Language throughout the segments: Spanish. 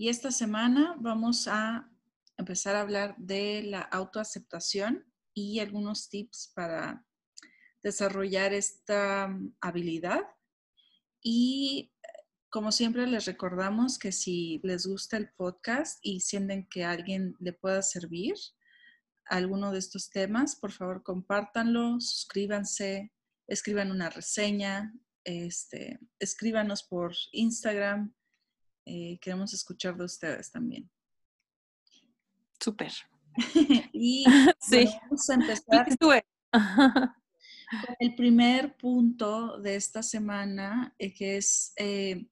Y esta semana vamos a empezar a hablar de la autoaceptación y algunos tips para desarrollar esta mm, habilidad. Y como siempre les recordamos que si les gusta el podcast y sienten que alguien le pueda servir alguno de estos temas, por favor compártanlo, suscríbanse, escriban una reseña, este, escríbanos por Instagram. Eh, queremos escuchar de ustedes también. Súper. y vamos a empezar con el primer punto de esta semana, eh, que es eh,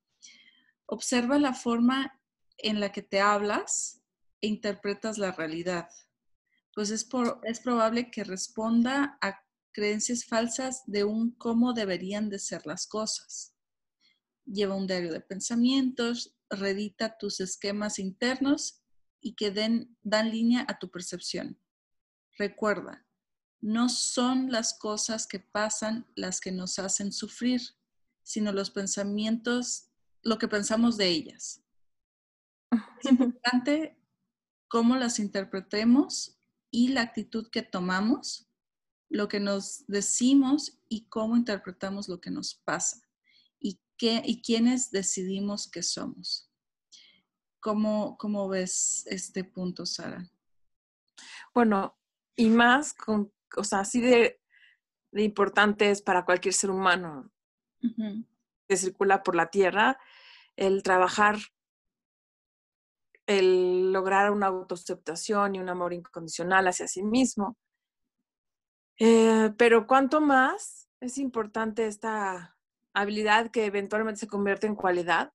observa la forma en la que te hablas e interpretas la realidad. Pues es, es probable que responda a creencias falsas de un cómo deberían de ser las cosas. Lleva un diario de pensamientos, redita tus esquemas internos y que den, dan línea a tu percepción. Recuerda, no son las cosas que pasan las que nos hacen sufrir, sino los pensamientos, lo que pensamos de ellas. Es importante cómo las interpretemos y la actitud que tomamos, lo que nos decimos y cómo interpretamos lo que nos pasa y, qué, y quiénes decidimos que somos. ¿Cómo, ¿Cómo, ves este punto, Sara? Bueno, y más con, o sea, así de, importante es para cualquier ser humano que circula por la tierra el trabajar, el lograr una autoaceptación y un amor incondicional hacia sí mismo. Eh, pero cuanto más es importante esta habilidad que eventualmente se convierte en cualidad,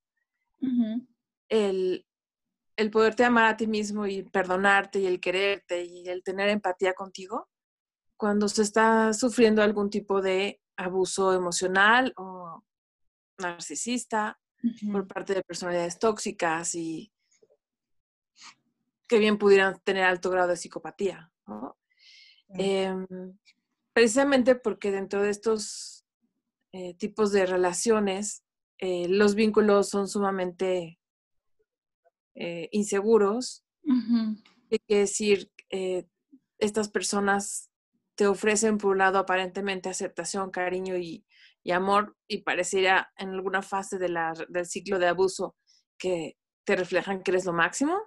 el, el poderte amar a ti mismo y perdonarte y el quererte y el tener empatía contigo cuando se está sufriendo algún tipo de abuso emocional o narcisista por parte de personalidades tóxicas y que bien pudieran tener alto grado de psicopatía. Em, precisamente porque dentro de estos eh, tipos de relaciones eh, los vínculos son sumamente eh, inseguros. Hay que decir, eh, estas personas te ofrecen por un lado aparentemente aceptación, cariño y, amor y pareciera en alguna fase de la, del ciclo de abuso que te reflejan que eres lo máximo.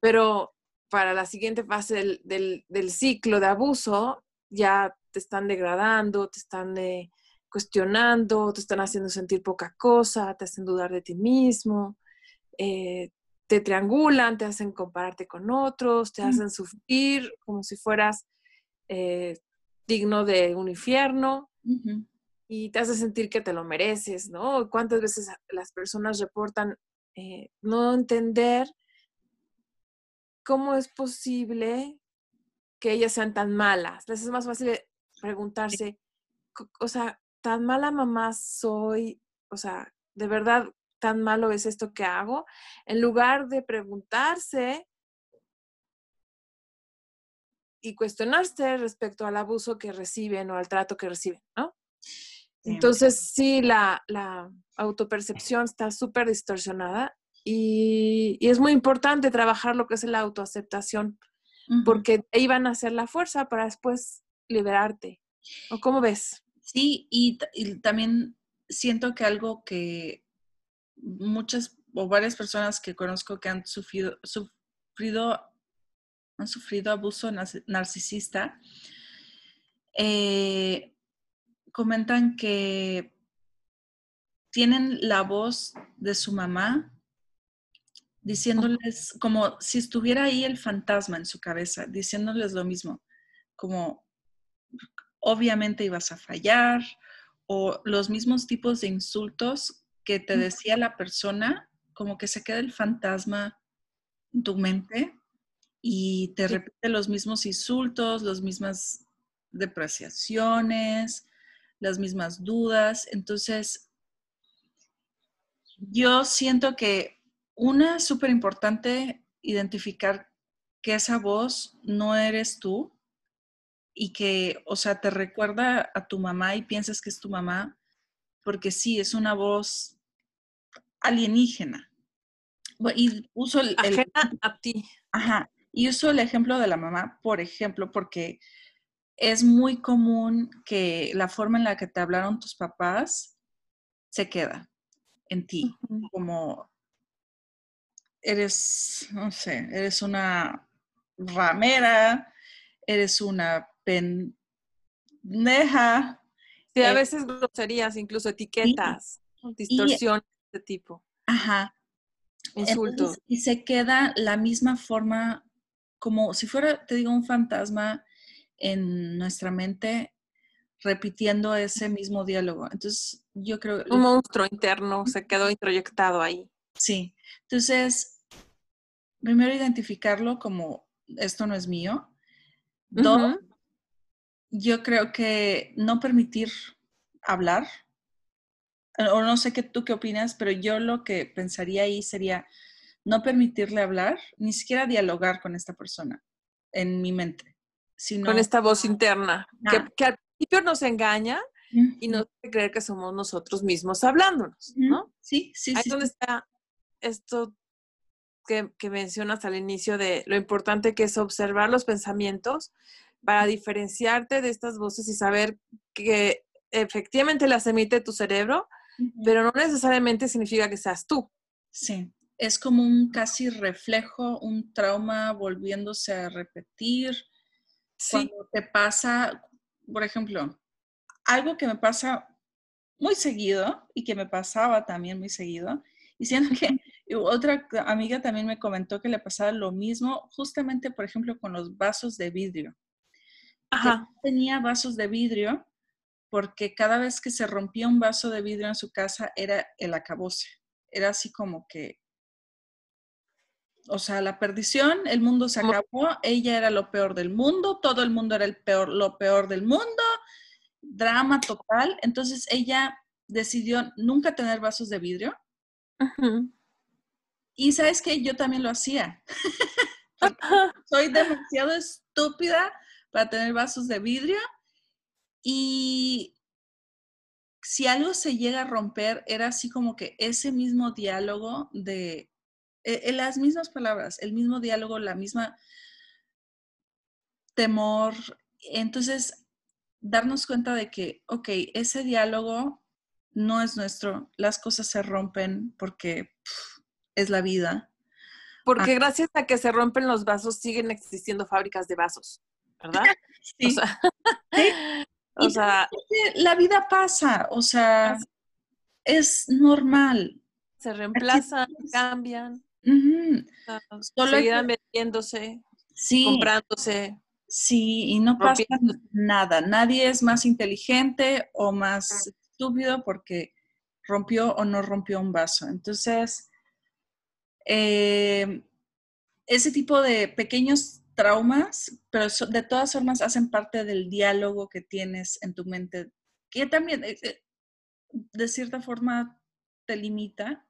Pero para la siguiente fase del, del, ciclo de abuso ya te están degradando, te están eh, cuestionando, te están haciendo sentir poca cosa, te hacen dudar de ti mismo, eh, te triangulan, te hacen compararte con otros, te hacen sufrir como si fueras eh, digno de un infierno y te hace sentir que te lo mereces, ¿no? ¿Cuántas veces las personas reportan eh, no entender cómo es posible que ellas sean tan malas? Les es más fácil preguntarse, o sea, tan mala mamá soy, o sea, de verdad, tan malo es esto que hago, en lugar de preguntarse y cuestionarse respecto al abuso que reciben o al trato que reciben, ¿no? Entonces, sí, la, autopercepción está súper distorsionada y, es muy importante trabajar lo que es la autoaceptación, porque ahí van a hacer la fuerza para después liberarte. ¿O cómo ves? Sí, y también siento que algo que muchas o varias personas que conozco que han sufrido, han sufrido abuso narcisista, eh, comentan que tienen la voz de su mamá diciéndoles como si estuviera ahí el fantasma en su cabeza, diciéndoles lo mismo, como obviamente ibas a fallar, o los mismos tipos de insultos que te decía la persona, como que se queda el fantasma en tu mente y te repite los mismos insultos, las mismas depreciaciones, las mismas dudas. Entonces, yo siento que una súper importante identificar que esa voz no eres tú y que, o sea, te recuerda a tu mamá y piensas que es tu mamá, porque sí, es una voz alienígena. Y uso el, a ti. Ajá. Y uso el ejemplo de la mamá, por ejemplo, porque es muy común que la forma en la que te hablaron tus papás se queda en ti, como eres, no sé, eres una ramera, eres una pendeja. Sí, a eh veces groserías, incluso etiquetas, distorsiones de tipo. Ajá. Insultos. y se queda la misma forma, como si fuera, te digo, un fantasma en nuestra mente repitiendo ese mismo diálogo. Entonces, yo creo... Un monstruo interno se quedó introyectado ahí. Sí. Entonces, primero identificarlo como esto no es mío. Dos, yo creo que no permitir hablar, o no sé qué tú qué opinas, pero yo lo que pensaría ahí sería no permitirle hablar, ni siquiera dialogar con esta persona en mi mente. Sino, con esta voz interna, que, al principio nos engaña y nos hace creer que somos nosotros mismos hablándonos, ¿no? Sí, sí, Ahí sí. es donde está esto que, que mencionas al inicio de lo importante que es observar los pensamientos para diferenciarte de estas voces y saber que efectivamente las emite tu cerebro, pero no necesariamente significa que seas tú. Sí, es como un casi reflejo, un trauma volviéndose a repetir. Sí. Cuando te pasa, por ejemplo, algo que me pasa muy seguido y que me pasaba también muy seguido, y siento que otra amiga también me comentó que le pasaba lo mismo, justamente, por ejemplo, con los vasos de vidrio. Ajá. Tenía vasos de vidrio porque cada vez que se rompía un vaso de vidrio en su casa era el acabose. Era así como que, o sea, la perdición, el mundo se acabó, ella era lo peor del mundo, todo el mundo era el peor, lo peor del mundo, drama total. Entonces ella decidió nunca tener vasos de vidrio. Y sabes que yo también lo hacía. Soy demasiado estúpida para tener vasos de vidrio y si algo se llega a romper, era así como que ese mismo diálogo de eh, las mismas palabras, el mismo diálogo, la misma temor. Entonces, darnos cuenta de que, ok, ese diálogo no es nuestro, las cosas se rompen porque es la vida. Porque ah. gracias a que se rompen los vasos, siguen existiendo fábricas de vasos, ¿verdad? sí. O sea, ¿Sí? O sea la vida pasa, o sea, es normal. Se reemplazan, cambian, uh -huh. Solo seguirán vendiéndose, sí. comprándose. Sí, y no pasa nada. Nadie es más inteligente o más estúpido porque rompió o no rompió un vaso. Entonces, eh, ese tipo de pequeños traumas, pero so, de todas formas hacen parte del diálogo que tienes en tu mente, que también eh, de cierta forma te limita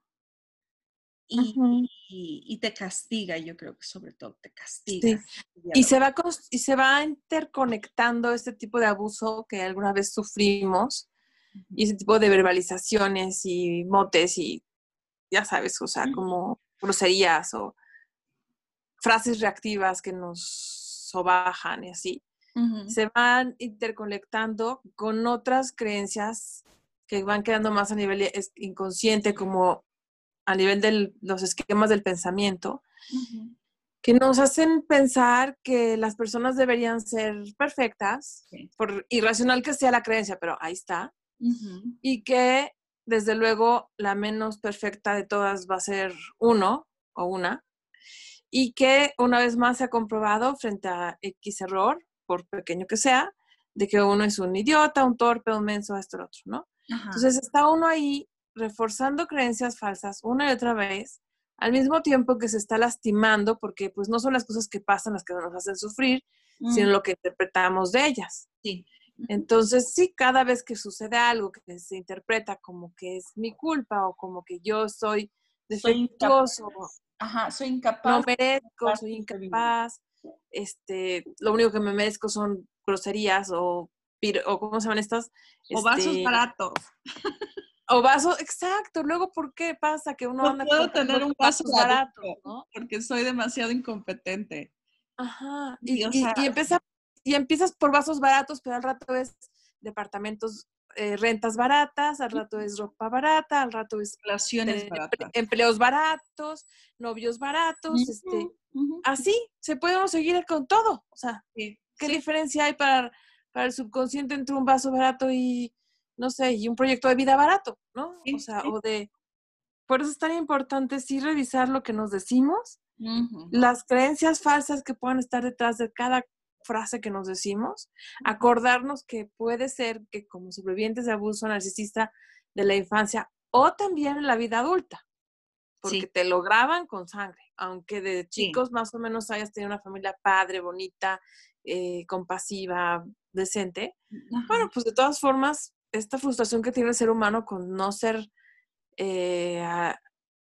y, -huh. y, y, te castiga, yo creo que sobre todo te castiga. Sí. Y, se va, y se va interconectando este tipo de abuso que alguna vez sufrimos uh -huh. y ese tipo de verbalizaciones y motes y ya sabes, o sea, uh -huh. como groserías o frases reactivas que nos sobajan y así. Se van interconectando con otras creencias que van quedando más a nivel inconsciente, como a nivel de los esquemas del pensamiento, uh -huh. que nos hacen pensar que las personas deberían ser perfectas, por irracional que sea la creencia, pero ahí está, uh -huh. y que desde luego la menos perfecta de todas va a ser uno o una, y que una vez más se ha comprobado frente a X error, por pequeño que sea, de que uno es un idiota, un torpe, un menso, esto, lo otro, ¿no? Entonces está uno ahí reforzando creencias falsas una y otra vez, al mismo tiempo que se está lastimando, porque pues no son las cosas que pasan las que nos hacen sufrir, sino mm. lo que interpretamos de ellas. Sí. Entonces, sí, cada vez que sucede algo que se interpreta como que es mi culpa o como que yo soy defectuoso, Ajá, soy incapaz. No merezco, soy incapaz. Este, lo único que me merezco son groserías o, o ¿cómo se llaman estas? o vasos este, baratos. O vasos, exacto. Luego, ¿por qué pasa que uno no anda puedo tener un vaso barato, ¿no? Porque soy demasiado incompetente. Ajá. Y, y, y empiezas por vasos baratos, pero al rato es departamentos eh, rentas baratas, al rato es ropa barata, al rato es relaciones baratas. empleos baratos, novios baratos, este, así se puede seguir con todo. O sea, ¿qué diferencia hay para, para el subconsciente entre un vaso barato y, no sé, y un proyecto de vida barato, ¿no? o sea, o de... Por eso es tan importante sí revisar lo que nos decimos, las creencias falsas que puedan estar detrás de cada frase que nos decimos, acordarnos que puede ser que como sobrevivientes de abuso narcisista de la infancia o también en la vida adulta, porque te lo graban con sangre, aunque de chicos más o menos hayas tenido una familia padre, bonita, eh, compasiva, decente. Bueno, pues de todas formas, esta frustración que tiene el ser humano con no ser, eh,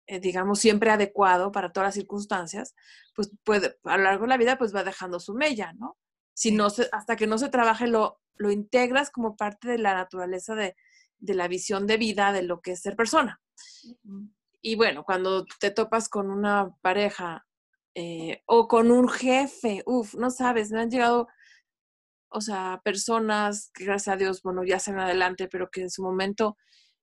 eh, digamos, siempre adecuado para todas las circunstancias, pues puede, a lo largo de la vida, pues va dejando su mella, ¿no? Si no hasta que no se trabaje, lo, lo integras como parte de la naturaleza de, la visión de vida de lo que es ser persona. Y bueno, cuando te topas con una pareja eh, o con un jefe, uff, no sabes, me han llegado, o sea, personas que gracias a Dios, bueno, ya se adelante, pero que en su momento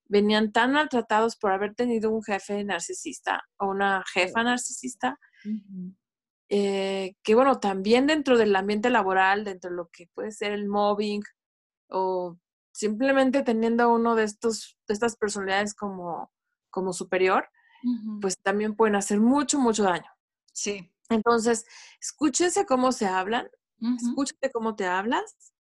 venían tan maltratados por haber tenido un jefe narcisista o una jefa narcisista, eh, que bueno, también dentro del ambiente laboral, dentro de lo que puede ser el mobbing o simplemente teniendo uno de estos, de estas personalidades como, como superior, pues también pueden hacer mucho, mucho daño. Sí. Entonces, escúchense cómo se hablan, escúchate cómo te hablas,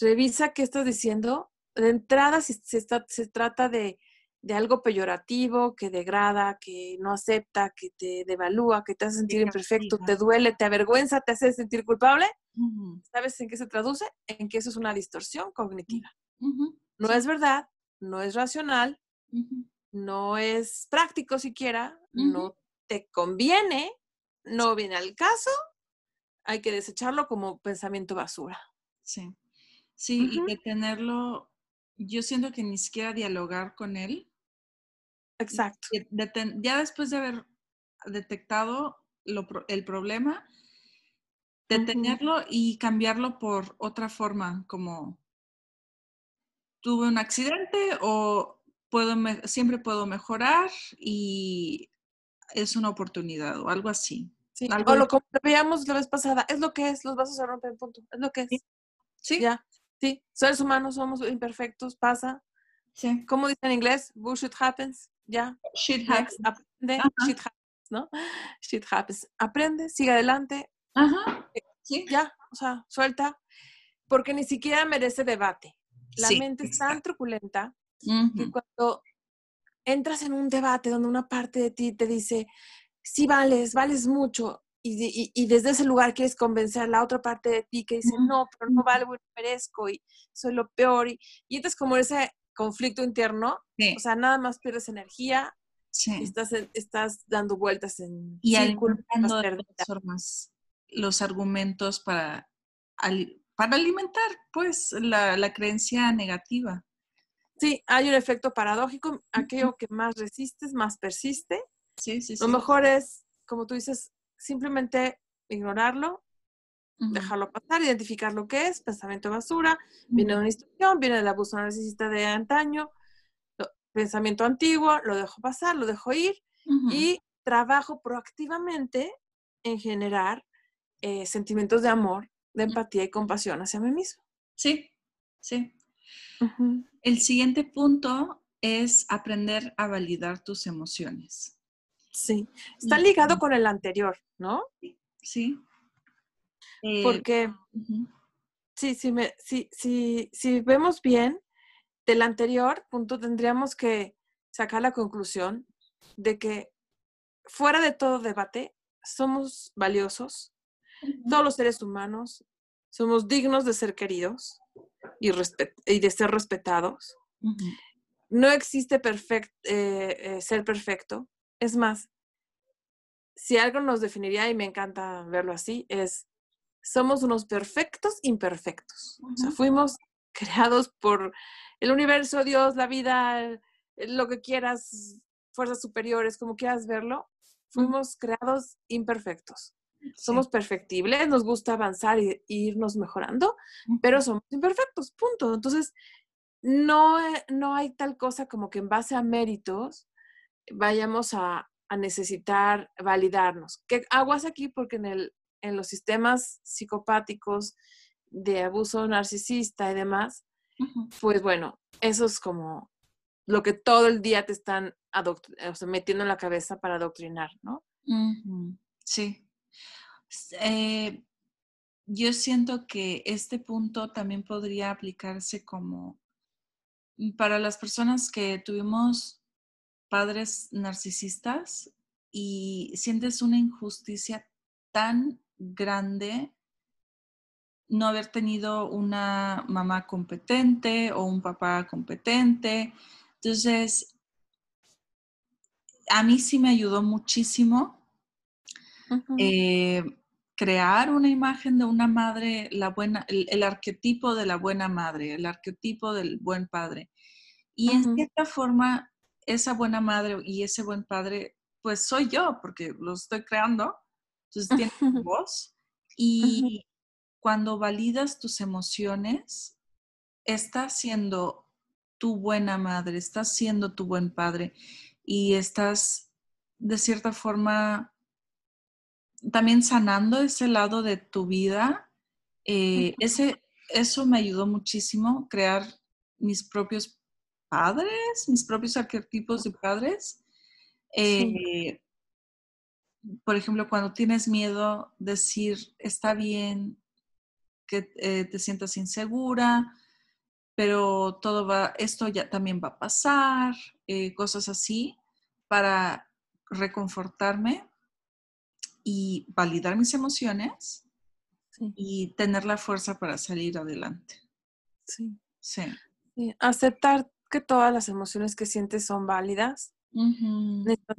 revisa qué estás diciendo. De entrada, si se, está, se trata de de algo peyorativo, que degrada, que no acepta, que te devalúa, que te hace sentir imperfecto, te duele, te avergüenza, te hace sentir culpable, ¿sabes en qué se traduce? En que eso es una distorsión cognitiva. No es verdad, no es racional, no es práctico siquiera, no te conviene, no viene al caso, hay que desecharlo como pensamiento basura. Sí, sí, y detenerlo yo siento que ni siquiera dialogar con él. Exacto. ya después de haber detectado el problema, detenerlo y cambiarlo por otra forma, como tuve un accidente o puedo siempre puedo mejorar y es una oportunidad o algo así. Sí, o lo como veíamos la vez pasada, es lo que es, los vasos se rompen, punto, es lo que es. Sí. Ya. Sí, seres humanos somos imperfectos, pasa. Sí. ¿Cómo dice en inglés? Bullshit happens, ya. Shit happens. Aprende, shit happens, ¿no? Shit happens. Aprende, sigue adelante. Ajá. Eh, sí. Ya, o sea, suelta. Porque ni siquiera merece debate. La mente es tan truculenta que cuando entras en un debate donde una parte de ti te dice, sí vales, vales mucho, y, desde ese lugar quieres convencer a la otra parte de ti que dice, no, pero no valgo y no merezco y soy lo peor. Y, y entonces como ese conflicto interno, o sea, nada más pierdes energía, estás, estás dando vueltas en y de formas los argumentos para, para alimentar pues la, la, creencia negativa. Sí, hay un efecto paradójico, aquello que más resistes, más persiste. Sí, sí, Lo mejor es, como tú dices, simplemente ignorarlo, dejarlo pasar, identificar lo que es, pensamiento basura, viene de una instrucción, viene del abuso narcisista de antaño, pensamiento antiguo, lo dejo pasar, lo dejo ir y trabajo proactivamente en generar eh, sentimientos de amor, de empatía y compasión hacia mí mismo. Sí, sí. El siguiente punto es aprender a validar tus emociones. Sí, está ligado con el anterior, ¿no? Sí. Eh, Porque sí, sí, me, sí, sí, si vemos bien, del anterior punto tendríamos que sacar la conclusión de que fuera de todo debate, somos valiosos, todos los seres humanos somos dignos de ser queridos y, y de ser respetados. No existe perfect, eh, eh, ser perfecto. Es más, si algo nos definiría, y me encanta verlo así, es somos unos perfectos imperfectos. O sea, fuimos creados por el universo, Dios, la vida, lo que quieras, fuerzas superiores, como quieras verlo, fuimos creados imperfectos. Somos perfectibles, nos gusta avanzar e irnos mejorando, pero somos imperfectos, punto. Entonces, no, eh, no hay tal cosa como que en base a méritos vayamos a, a necesitar validarnos. ¿Qué aguas aquí? Porque en, el, en los sistemas psicopáticos de abuso narcisista y demás, pues bueno, eso es como lo que todo el día te están metiendo en la cabeza para adoctrinar, ¿no? Sí. Eh, yo siento que este punto también podría aplicarse como mm, para las personas que tuvimos padres narcisistas y sientes una injusticia tan grande no haber tenido una mamá competente o un papá competente. Entonces, a mí sí me ayudó muchísimo eh, crear una imagen de una madre, la buena, el, arquetipo de la buena madre, el arquetipo del buen padre. Y en cierta forma, esa buena madre y ese buen padre, pues soy yo, porque lo estoy creando. Entonces tiene voz. Y cuando validas tus emociones, estás siendo tu buena madre, estás siendo tu buen padre y estás de cierta forma también sanando ese lado de tu vida. Eh, ese, eso me ayudó muchísimo, crear mis propios padres, mis propios arquetipos de padres. Eh, por ejemplo, cuando tienes miedo, decir, está bien que eh, te sientas insegura, pero todo va, esto ya también va a pasar, eh, cosas así, para reconfortarme y validar mis emociones y tener la fuerza para salir adelante. Sí. Sí. Aceptar que todas las emociones que sientes son válidas,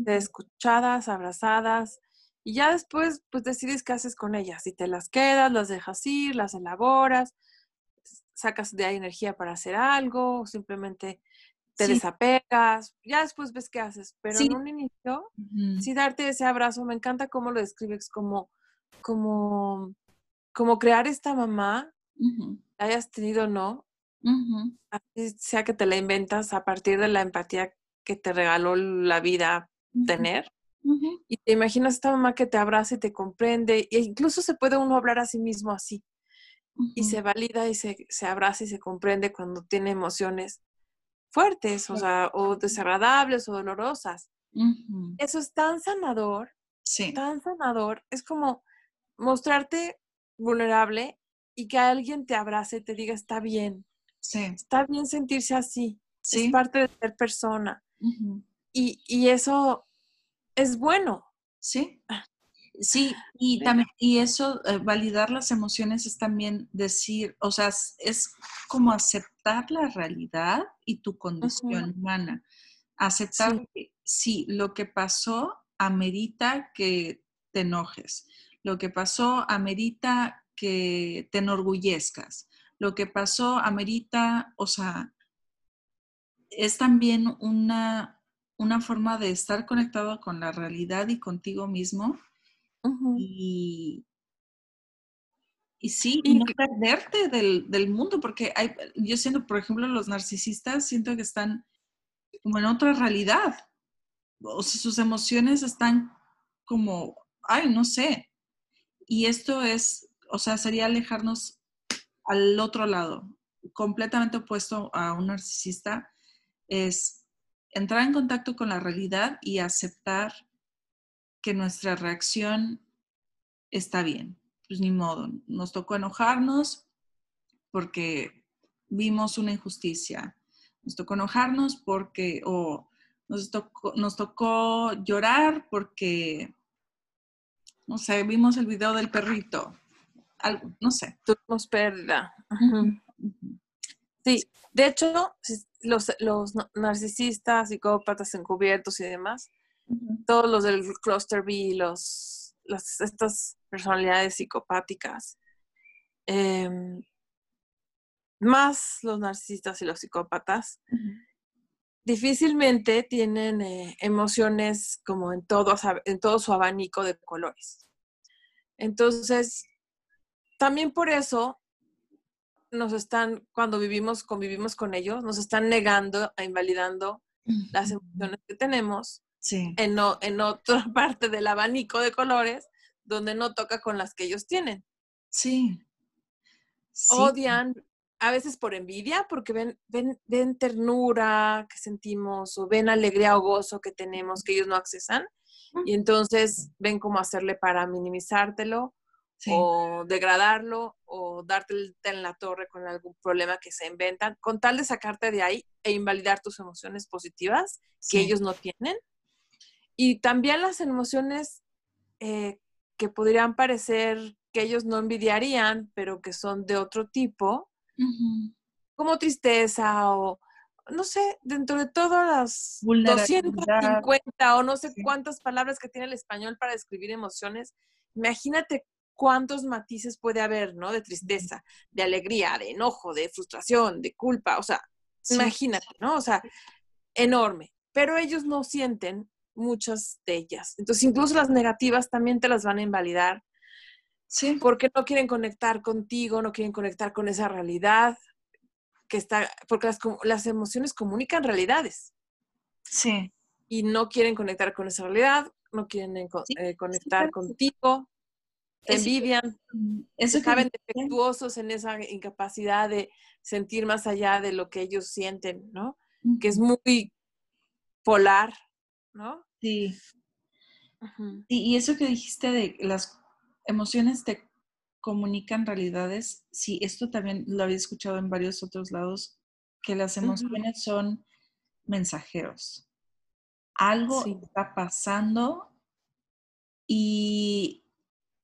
escuchadas, abrazadas, y ya después, pues decides qué haces con ellas. Si te las quedas, las dejas ir, las elaboras, sacas de ahí energía para hacer algo, o simplemente te desapegas, ya después ves qué haces, pero en un inicio, sí darte ese abrazo, me encanta cómo lo describes, como, como, como crear esta mamá, hayas tenido o no, sea que te la inventas a partir de la empatía que te regaló la vida tener. Y te imaginas esta mamá que te abraza y te comprende, e incluso se puede uno hablar a sí mismo así y se valida y se, se, abraza y se comprende cuando tiene emociones fuertes, o sea, o desagradables o dolorosas. Eso es tan sanador, sí. tan sanador. Es como mostrarte vulnerable y que alguien te abrace y te diga, está bien. Sí. Está bien sentirse así. Sí. Es parte de ser persona. Y, y, eso es bueno. Sí. Ah. Sí, y también, y eso, eh, validar las emociones es también decir, o sea, es, como aceptar la realidad y tu condición humana. Aceptar que sí, lo que pasó amerita que te enojes. Lo que pasó amerita que te enorgullezcas. Lo que pasó amerita, o sea, es también una, una forma de estar conectado con la realidad y contigo mismo y, y sí, y no perderte del, mundo, porque hay, yo siento, por ejemplo, los narcisistas, siento que están como en otra realidad. O sea, sus emociones están como, ay, no sé. Y esto es, o sea, sería alejarnos al otro lado, completamente opuesto a un narcisista, es entrar en contacto con la realidad y aceptar que nuestra reacción está bien. Pues ni modo, nos tocó enojarnos, porque vimos una injusticia. Nos tocó enojarnos porque, o nos tocó, nos tocó llorar porque, no sé, vimos el video del perrito. Algo, no sé. Tuvimos pérdida. Sí, de hecho, los, los narcisistas, psicópatas encubiertos y demás, todos los del cluster B, los, estas personalidades psicopáticas, em, más los narcisistas y los psicópatas, difícilmente tienen eh, emociones como en todo, en todo su abanico de colores. Entonces, también por eso nos están, cuando vivimos, convivimos con ellos, nos están negando e invalidando las emociones que tenemos en, en otra parte del abanico de colores donde no toca con las que ellos tienen. Sí. Odian, a veces por envidia, porque ven, ven, ven ternura que sentimos o ven alegría o gozo que tenemos que ellos no accesan. Y entonces ven cómo hacerle para minimizártelo o degradarlo o darte en la torre con algún problema que se inventan, con tal de sacarte de ahí e invalidar tus emociones positivas que ellos no tienen. Y también las emociones eh, que podrían parecer que ellos no envidiarían, pero que son de otro tipo, como tristeza o, no sé, dentro de todas las 250 o no sé cuántas palabras que tiene el español para describir emociones, imagínate cuántos matices puede haber, ¿no? De tristeza, de alegría, de enojo, de frustración, de culpa, o sea, imagínate, ¿no? O sea, enorme. Pero ellos no sienten muchas de ellas. Entonces, incluso las negativas también te las van a invalidar. Sí. Porque no quieren conectar contigo, no quieren conectar con esa realidad que está, porque las, las emociones comunican realidades. Sí. Y no quieren conectar con esa realidad, no quieren eh, conectar contigo, te envidian, eso saben defectuosos en esa incapacidad de sentir más allá de lo que ellos sienten, ¿no? Que es muy polar, ¿no? Sí. y, eso que dijiste de las emociones te comunican realidades, sí, esto también lo había escuchado en varios otros lados, que las emociones son mensajeros. Algo está pasando y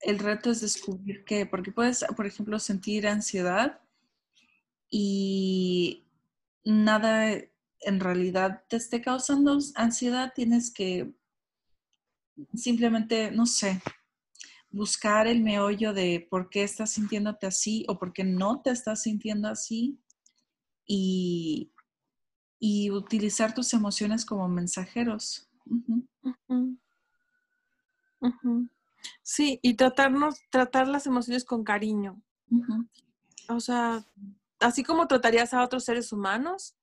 el reto es descubrir qué, porque puedes, por ejemplo, sentir ansiedad y nada en realidad te esté causando ansiedad, tienes que simplemente, no sé, buscar el meollo de por qué estás sintiéndote así o por qué no te estás sintiendo así y, utilizar tus emociones como mensajeros. Sí, y tratarnos, tratar las emociones con cariño. O sea, así como tratarías a otros seres humanos,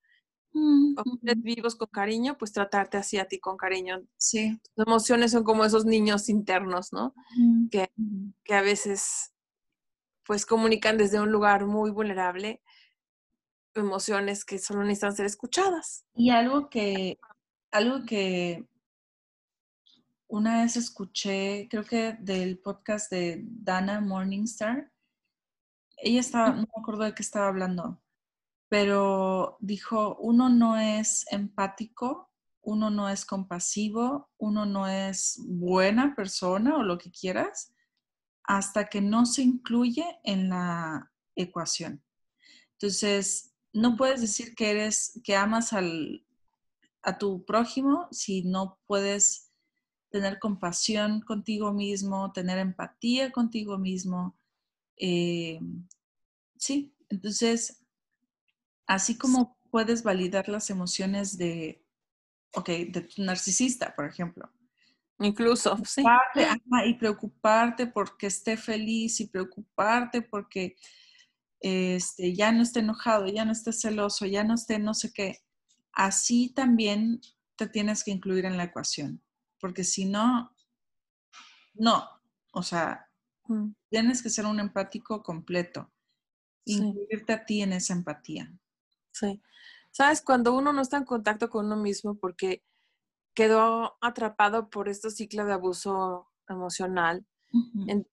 Mm, vivos con cariño, pues tratarte así a ti con cariño. Sí. Las emociones son como esos niños internos, ¿no? que, que, a veces pues comunican desde un lugar muy vulnerable emociones que solo necesitan ser escuchadas. Y algo que, algo que una vez escuché, creo que del podcast de Dana Morningstar, ella estaba, no me acuerdo de qué estaba hablando, pero dijo, uno no es empático, uno no es compasivo, uno no es buena persona o lo que quieras, hasta que no se incluye en la ecuación. Entonces, no puedes decir que eres, que amas al, a tu prójimo si no puedes tener compasión contigo mismo, tener empatía contigo mismo. Eh, sí, entonces Así como puedes validar las emociones de, ok, de tu narcisista, por ejemplo. Incluso, sí. y preocuparte porque esté feliz y preocuparte porque este, ya no esté enojado, ya no esté celoso, ya no esté no sé qué. Así también te tienes que incluir en la ecuación, porque si no, no, o sea, mm. tienes que ser un empático completo, incluirte a ti en esa empatía. Sí. Sabes, cuando uno no está en contacto con uno mismo porque quedó atrapado por este ciclo de abuso emocional,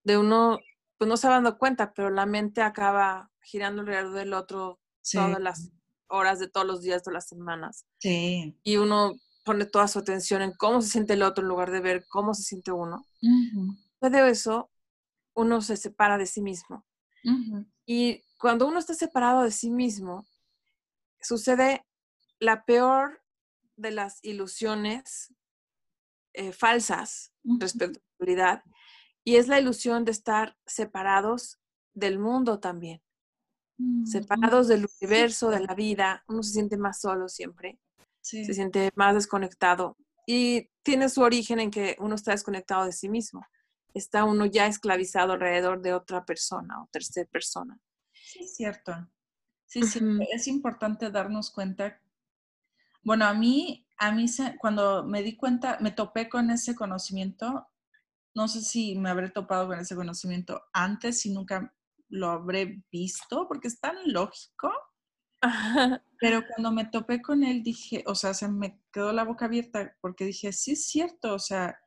de uno, pues no se va dando cuenta, pero la mente acaba girando alrededor del otro todas las horas de todos los días, de las semanas. Sí. Y uno pone toda su atención en cómo se siente el otro en lugar de ver cómo se siente uno. Después de eso, uno se separa de sí mismo. Y cuando uno está separado de sí mismo, sucede la peor de las ilusiones eh, falsas respecto a la realidad, y es la ilusión de estar separados del mundo también, mm, separados del universo, de la vida. Uno se siente más solo siempre, se siente más desconectado y tiene su origen en que uno está desconectado de sí mismo. Está uno ya esclavizado alrededor de otra persona o tercera persona. Sí, es cierto. Sí, sí, es importante darnos cuenta. Bueno, a mí, a mí cuando me di cuenta, me topé con ese conocimiento, no sé si me habré topado con ese conocimiento antes y nunca lo habré visto porque es tan lógico. Pero cuando me topé con él dije, o sea, se me quedó la boca abierta porque dije, sí es cierto, o sea,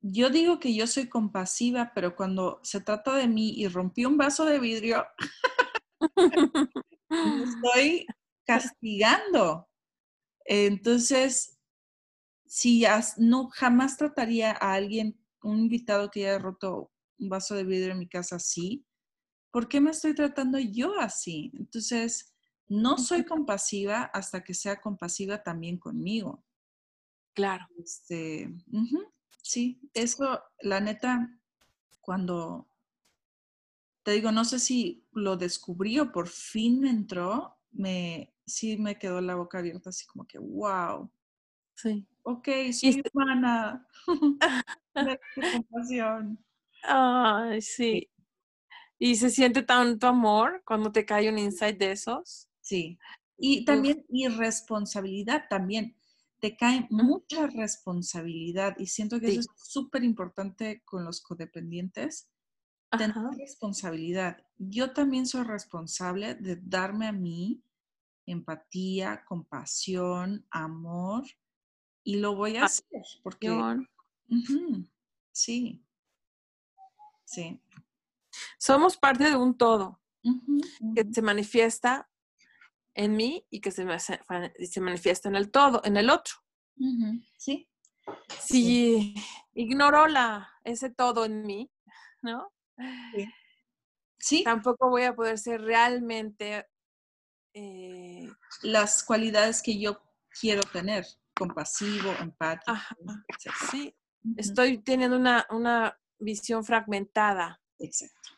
yo digo que yo soy compasiva, pero cuando se trata de mí y rompí un vaso de vidrio, me estoy castigando. Entonces, si no jamás trataría a alguien, un invitado que haya roto un vaso de vidrio en mi casa así, ¿por qué me estoy tratando yo así? Entonces, no soy compasiva hasta que sea compasiva también conmigo. Claro. Este, sí, eso, la neta, cuando te digo, no sé si lo descubrí o por fin me entró, me, sí me quedó la boca abierta, así como que, wow. Sí. Ok, soy humana. compasión. Ay, sí. ¿Y se siente tanto amor cuando te cae un insight de esos? Sí. Y también irresponsabilidad también. Te cae mucha responsabilidad y siento que eso es súper importante con los codependientes. Tener responsabilidad. Yo también soy responsable de darme a mí empatía, compasión, amor y lo voy a hacer porque... Sí. Sí. Somos parte de un todo que se manifiesta en mí y que se, se, manifiesta en el todo, en el otro. Sí. Si ignoro la, ese todo en mí, ¿no? Sí. Tampoco voy a poder ser realmente eh, las cualidades que yo quiero tener, compasivo, empático. Sí, estoy teniendo una, una visión fragmentada. Exacto.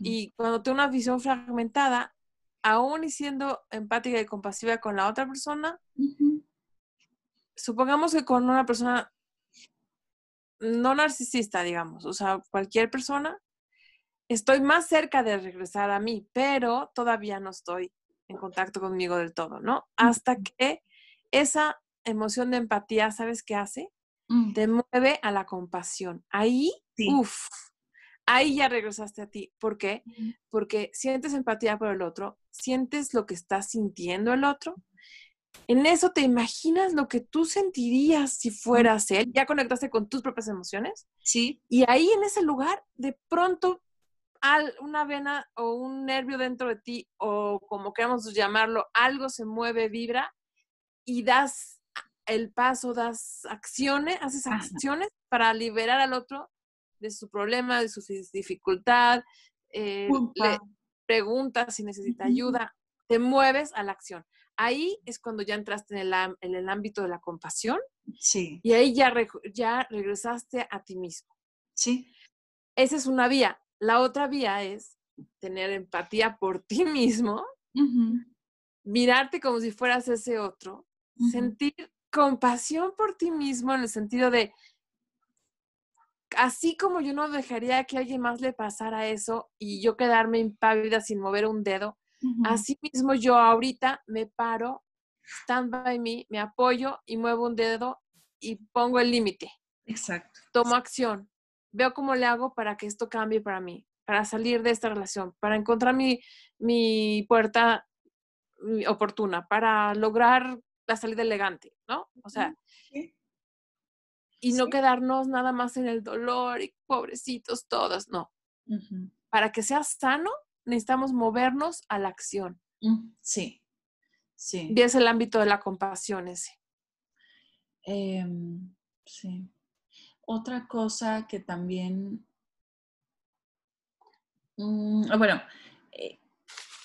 Y cuando tengo una visión fragmentada, aún y siendo empática y compasiva con la otra persona, supongamos que con una persona no narcisista, digamos, o sea, cualquier persona, estoy más cerca de regresar a mí, pero todavía no estoy en contacto conmigo del todo, ¿no? Hasta que esa emoción de empatía, ¿sabes qué hace? Mm. Te mueve a la compasión. Ahí, uff, ahí ya regresaste a ti. ¿Por qué? Porque sientes empatía por el otro, sientes lo que está sintiendo el otro. En eso te imaginas lo que tú sentirías si fueras él. Ya conectaste con tus propias emociones. Sí. Y ahí en ese lugar, de pronto, una vena o un nervio dentro de ti, o como queramos llamarlo, algo se mueve, vibra, y das el paso, das acciones, haces acciones para liberar al otro de su problema, de su dificultad, eh, le preguntas si necesita ayuda, te mueves a la acción. Ahí es cuando ya entraste en el, en el ámbito de la compasión. Sí. Y ahí ya, ya regresaste a ti mismo. Sí. Esa es una vía. La otra vía es tener empatía por ti mismo, mirarte como si fueras ese otro, sentir compasión por ti mismo en el sentido de, así como yo no dejaría que a alguien más le pasara eso y yo quedarme impávida sin mover un dedo, así mismo yo ahorita me paro, stand by me, me apoyo y muevo un dedo y pongo el límite. Exacto. Tomo acción. Veo cómo le hago para que esto cambie para mí, para salir de esta relación, para encontrar mi, mi puerta oportuna, para lograr la salida elegante, ¿no? O sea, y no quedarnos nada más en el dolor y pobrecitos todos, no. Para que seas sano, necesitamos movernos a la acción. Mm, sí, sí. Y es el ámbito de la compasión ese. Em, sí. Otra cosa que también, mm, bueno, eh,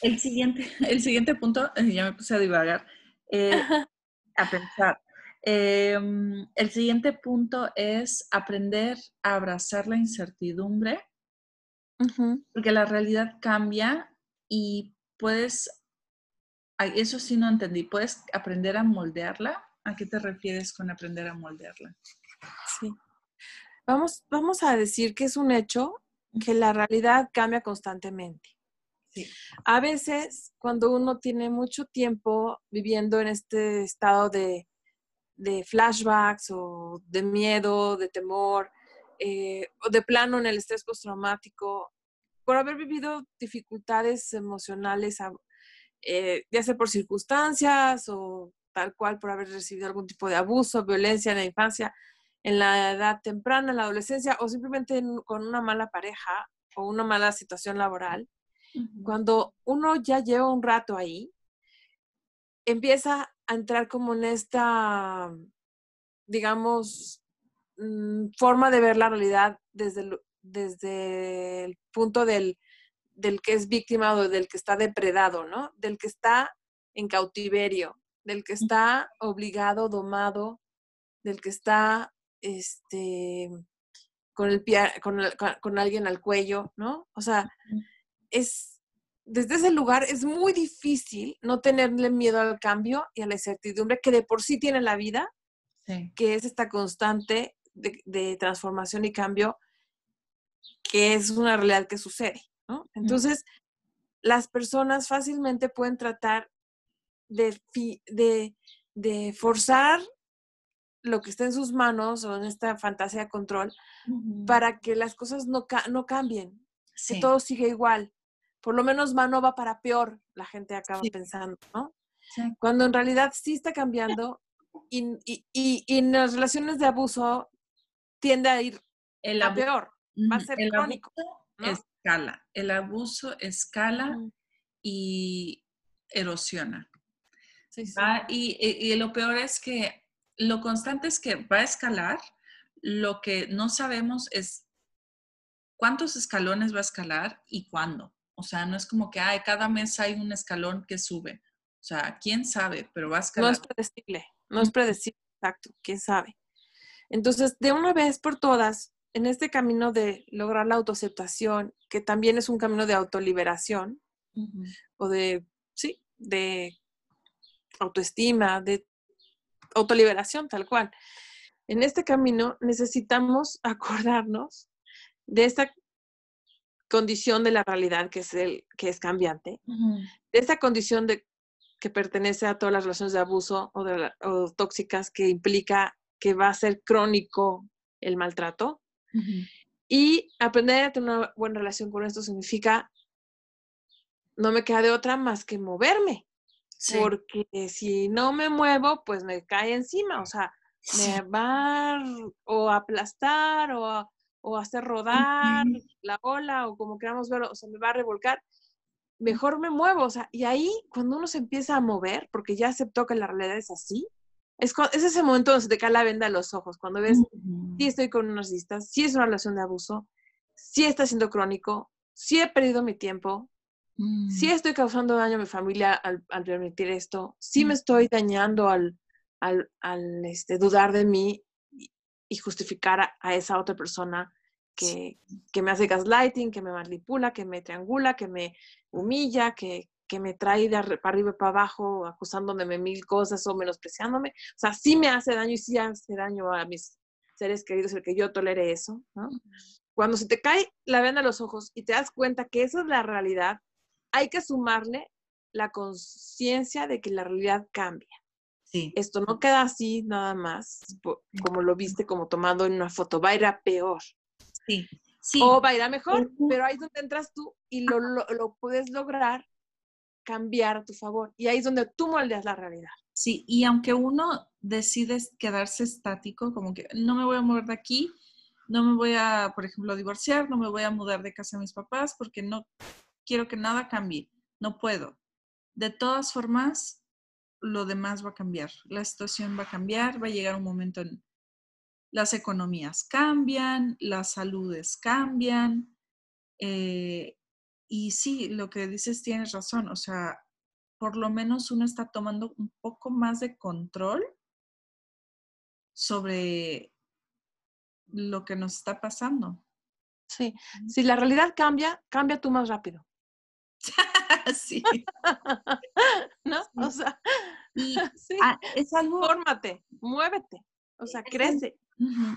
el siguiente, el siguiente punto, eh, ya me puse a divagar, eh, a pensar. Em, el siguiente punto es aprender a abrazar la incertidumbre, porque la realidad cambia y puedes, eso sí no entendí, puedes aprender a moldearla. ¿A qué te refieres con aprender a moldearla? Sí. Vamos, vamos a decir que es un hecho que la realidad cambia constantemente. Sí. A veces, cuando uno tiene mucho tiempo viviendo en este estado de de flashbacks o de miedo, de temor, eh, o de plano en el estrés postraumático, por haber vivido dificultades emocionales, eh, ya sea por circunstancias o tal cual por haber recibido algún tipo de abuso, violencia en la infancia, en la edad temprana, en la adolescencia, o simplemente con una mala pareja o una mala situación laboral. Cuando uno ya lleva un rato ahí, empieza a entrar como en esta, digamos, mm, forma de ver la realidad desde el, desde el punto del, del que es víctima o del que está depredado, ¿no? Del que está en cautiverio, del que está obligado, domado, del que está este, con, el con, con, alguien al cuello, ¿no? O sea, es, desde ese lugar es muy difícil no tenerle miedo al cambio y a la incertidumbre que de por sí tiene la vida, que es esta constante de, transformación y cambio, que es una realidad que sucede. Entonces, las personas fácilmente pueden tratar de, de, forzar lo que está en sus manos o en esta fantasía de control para que las cosas no, no cambien, que todo siga igual por lo menos va no va para peor, la gente acaba pensando, ¿no? Cuando en realidad sí está cambiando y, y, en las relaciones de abuso tiende a ir el a peor, va a ser el crónico. Escala, el abuso escala y erosiona. y, y lo peor es que lo constante es que va a escalar, lo que no sabemos es cuántos escalones va a escalar y cuándo. O sea, no es como que ay, cada mes hay un escalón que sube. O sea, quién sabe, pero va a escalar. No es predecible, no es predecible, exacto, quién sabe. Entonces, de una vez por todas, en este camino de lograr la autoaceptación, que también es un camino de autoliberación, o de, sí, de autoestima, de autoliberación, tal cual. En este camino necesitamos acordarnos de esta condición de la realidad que es, el, que es cambiante, de esa condición de, que pertenece a todas las relaciones de abuso o, de, tóxicas que implica que va a ser crónico el maltrato. Y aprender a tener una buena relación con esto significa no me queda de otra más que moverme. Porque si no me muevo, pues me cae encima, o sea, me va o a aplastar o a, o hacer rodar la ola o como queramos verlo, o sea, me va a revolcar, mejor me muevo, o sea, y ahí cuando uno se empieza a mover, porque ya aceptó que la realidad es así, es, es ese momento donde se te cae la venda a los ojos, cuando ves, si estoy con un narcisista, si es una relación de abuso, si está siendo crónico, si he perdido mi tiempo, si mm. estoy causando daño a mi familia al, permitir esto, si me estoy dañando al, al, al este, dudar de mí y justificar a, esa otra persona que, me hace gaslighting, que me manipula, que me triangula, que me humilla, que, me trae de para arriba y para abajo, acusándome de mil cosas o menospreciándome. O sea, sí me hace daño y sí hace daño a mis seres queridos el que yo tolere eso, Cuando se te cae la venda a los ojos y te das cuenta que esa es la realidad, hay que sumarle la conciencia de que la realidad cambia. Esto no queda así nada más, como lo viste, como tomado en una foto, va a ir a peor. Sí. sí. O va a ir a mejor, pero ahí es donde entras tú y lo, lo, puedes lograr cambiar a tu favor. Y ahí es donde tú moldeas la realidad. Sí, y aunque uno decide quedarse estático, como que no me voy a mover de aquí, no me voy a, por ejemplo, divorciar, no me voy a mudar de casa a mis papás porque no, quiero que nada cambie, no puedo. De todas formas, lo demás va a cambiar, la situación va a cambiar, va a llegar un momento en las economías cambian, las saludes cambian. Eh, y sí, lo que dices tienes razón, o sea, por lo menos uno está tomando un poco más de control sobre lo que nos está pasando. Sí, si la realidad cambia, cambia tú más rápido. sí. ¿No? O sea, sí. Ah, es algo. Fórmate, muévete, o sea, crece.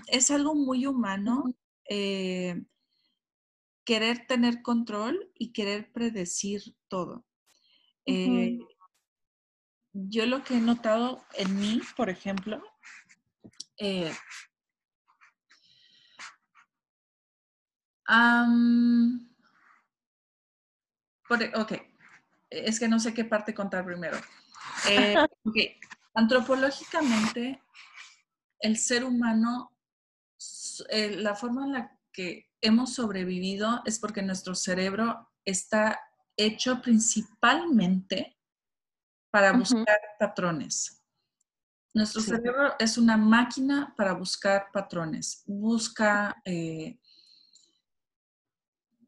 Es algo muy humano eh, querer tener control y querer predecir todo. Eh, yo lo que he notado en mí, por ejemplo, eh, e, ok, es que no sé qué parte contar primero. Eh, Antropológicamente, el ser humano, la forma en la que hemos sobrevivido es porque nuestro cerebro está hecho principalmente para buscar patrones. Nuestro cerebro es una máquina para buscar patrones. Busca eh,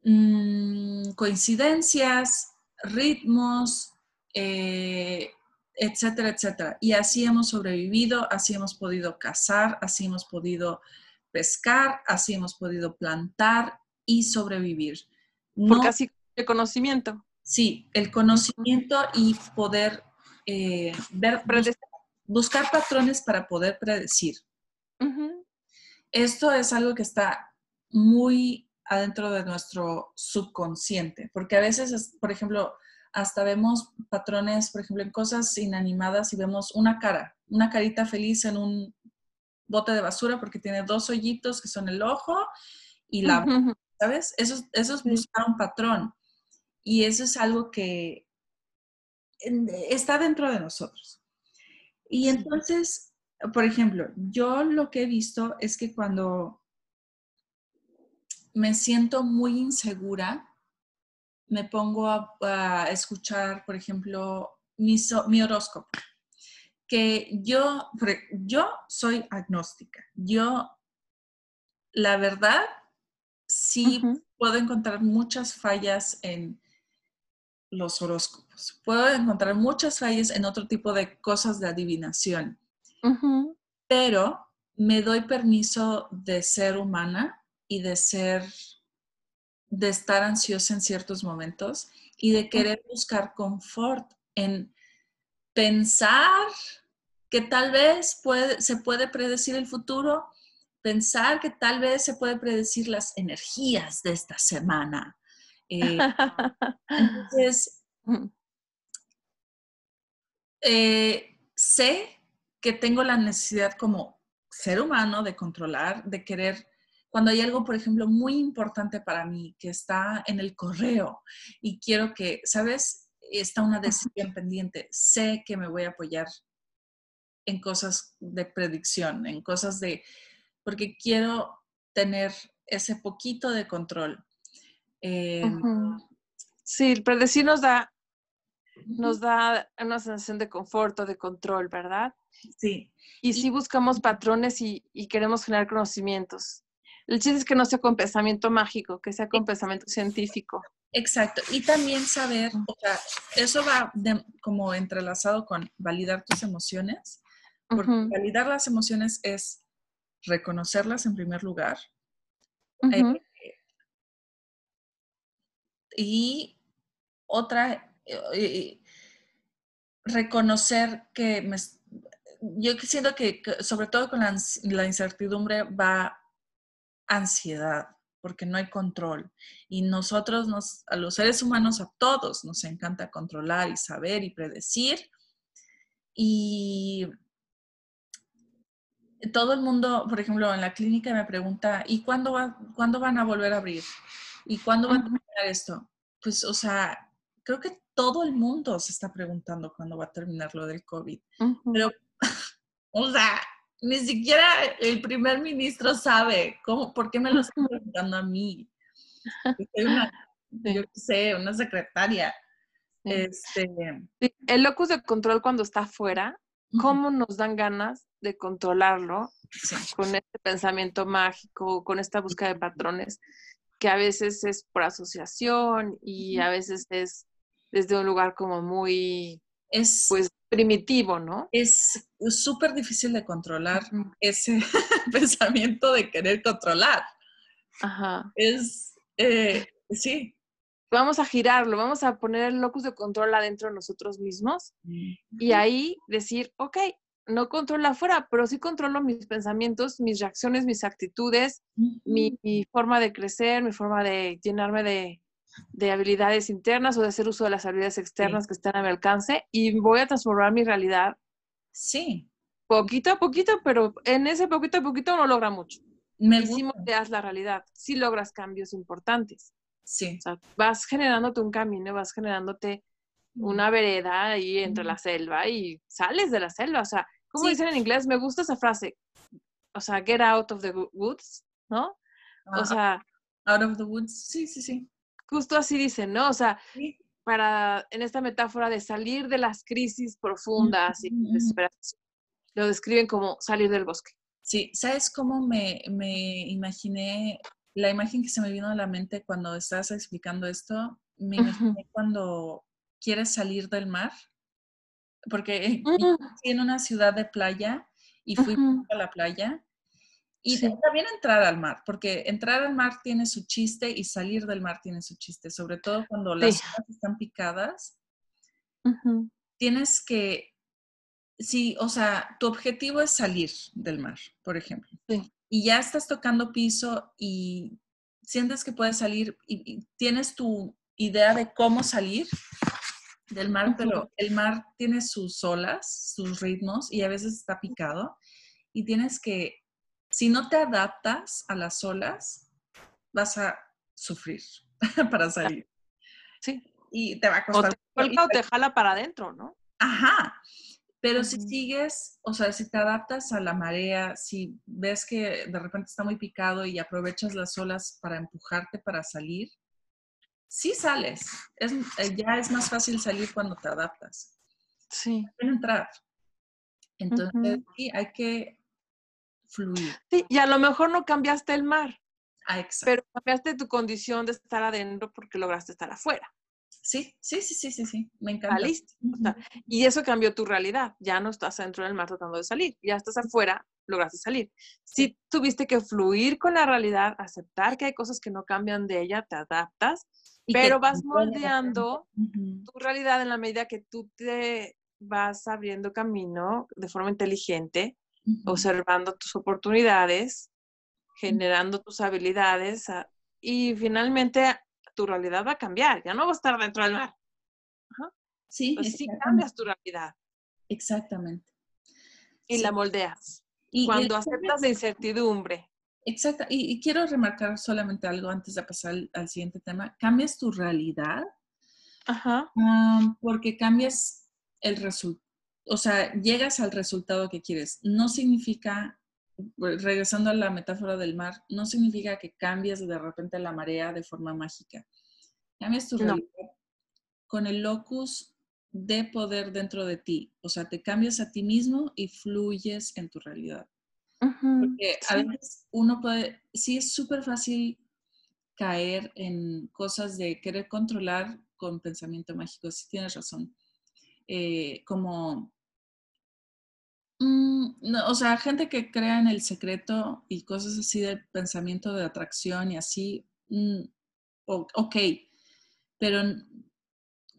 mm, coincidencias, ritmos, eh, etcétera, etcétera. Y así hemos sobrevivido, así hemos podido cazar, así hemos podido pescar, así hemos podido plantar y sobrevivir. Porque así el conocimiento. Sí, el conocimiento y poder eh, ver, buscar, patrones para poder predecir. Esto es algo que está muy adentro de nuestro subconsciente, porque a veces, por ejemplo, hasta vemos patrones, por ejemplo, en cosas inanimadas y vemos una cara, una carita feliz en un bote de basura porque tiene dos hoyitos que son el ojo y la ¿sabes? Eso, eso es buscar un patrón. Y eso es algo que está dentro de nosotros. Y entonces, por ejemplo, yo lo que he visto es que cuando me siento muy insegura, me pongo a, escuchar, por ejemplo, mi, mi, horóscopo. Que yo, yo soy agnóstica. Yo, la verdad, sí puedo encontrar muchas fallas en los horóscopos. Puedo encontrar muchas fallas en otro tipo de cosas de adivinación. Pero me doy permiso de ser humana y de ser de estar ansiosa en ciertos momentos y de querer buscar confort en pensar que tal vez puede, se puede predecir el futuro, pensar que tal vez se puede predecir las energías de esta semana. Eh, entonces, eh, sé que tengo la necesidad como ser humano de controlar, de querer cuando hay algo, por ejemplo, muy importante para mí que está en el correo y quiero que, ¿sabes? Está una decisión pendiente. Sé que me voy a apoyar en cosas de predicción, en cosas de, porque quiero tener ese poquito de control. Em, sí, el predecir nos da, nos da una sensación de confort o de control, ¿verdad? Sí. Y si buscamos patrones y, y, queremos generar conocimientos. El chiste es que no sea con pensamiento mágico, que sea con pensamiento científico. Exacto. Y también saber, o sea, eso va como entrelazado con validar tus emociones, porque validar las emociones es reconocerlas en primer lugar. Eh, y otra, eh, reconocer que me, yo siento que, sobre todo con la, la incertidumbre va ansiedad, porque no hay control. Y nosotros, nos, a los seres humanos, a todos nos encanta controlar y saber y predecir. Y todo el mundo, por ejemplo, en la clínica me pregunta, ¿y cuándo, va, ¿cuándo van a volver a abrir? ¿Y cuándo va a terminar esto? Pues, o sea, creo que todo el mundo se está preguntando cuándo va a terminar lo del COVID. Pero, o sea, ni siquiera el primer ministro sabe cómo, por qué me lo están preguntando a mí. Soy una yo qué sé, una secretaria. Este... El locus de control cuando está afuera, ¿cómo nos dan ganas de controlarlo con este pensamiento mágico, con esta búsqueda de patrones, que a veces es por asociación y a veces es desde un lugar como muy, es, pues, primitivo, ¿no? Es súper difícil de controlar ese pensamiento de querer controlar. Ajá. Es, eh, sí. Vamos a girarlo, vamos a poner el locus de control adentro de nosotros mismos y ahí decir, ok, no controlo afuera, pero sí controlo mis pensamientos, mis reacciones, mis actitudes, mi, forma de crecer, mi forma de llenarme de, habilidades internas o de hacer uso de las habilidades externas que están a mi alcance y voy a transformar mi realidad. Sí. Poquito a poquito, pero en ese poquito a poquito no logra mucho. Me sí moldeas la realidad, sí logras cambios importantes. Sí. O sea, vas generándote un camino, vas generándote una vereda ahí entre la selva y sales de la selva. O sea, ¿Cómo dicen en inglés? Me gusta esa frase. O sea, get out of the woods, ¿no? o sea. Out of the woods, sí, sí, sí. Justo así dicen, ¿no? O sea, para, en esta metáfora de salir de las crisis profundas y desesperación, lo describen como salir del bosque. Sí, ¿sabes cómo me, me imaginé? La imagen que se me vino a la mente cuando estabas explicando esto, me imaginé cuando quieres salir del mar porque mm. en una ciudad de playa y fui a la playa. Y también entrar al mar, porque entrar al mar tiene su chiste y salir del mar tiene su chiste, sobre todo cuando las olas están picadas. Tienes que, sí, o sea, tu objetivo es salir del mar, por ejemplo. Y ya estás tocando piso y sientes que puedes salir y tienes tu idea de cómo salir, del mar, pero el mar tiene sus olas, sus ritmos y a veces está picado y tienes que, si no te adaptas a las olas, vas a sufrir para salir. Sí. Y te va a costar. O te, o te jala para adentro, ¿no? Ajá. Pero si sigues, o sea, si te adaptas a la marea, si ves que de repente está muy picado y aprovechas las olas para empujarte para salir, sí sales. Es, eh, ya es más fácil salir cuando te adaptas. Sí. entrar. Entonces, sí, hay que fluir. Sí, y a lo mejor no cambiaste el mar. Ah. Pero cambiaste tu condición de estar adentro porque lograste estar afuera. Sí, sí, sí, sí, sí, sí. Me encanta. listo. y eso cambió tu realidad. Ya no estás dentro del mar tratando de salir. Ya estás afuera, lograste salir. Si tuviste que fluir con la realidad, aceptar que hay cosas que no cambian de ella, te adaptas pero vas moldeando tu realidad en la medida que tú te vas abriendo camino de forma inteligente, observando tus oportunidades, generando tus habilidades ah, y finalmente tu realidad va a cambiar, ya no va a estar dentro del mar. Sí, pues sí cambias tu realidad. Exactamente. Y la moldeas. Y Cuando aceptas la incertidumbre, Exacto. Y, quiero remarcar solamente algo antes de pasar al, siguiente tema. Cambias tu realidad Ajá. porque cambias el resultado. O sea, llegas al resultado que quieres. No significa, regresando a la metáfora del mar, no significa que cambies de repente la marea de forma mágica. Cambias tu realidad con el locus de poder dentro de ti. O sea, te cambias a ti mismo y fluyes en tu realidad. Porque a veces uno puede, sí es súper fácil caer en cosas de querer controlar con pensamiento mágico, sí tienes razón. Eh, como, mm, o sea, gente que crea en el secreto y cosas así de pensamiento de atracción y así, mm, ok, pero,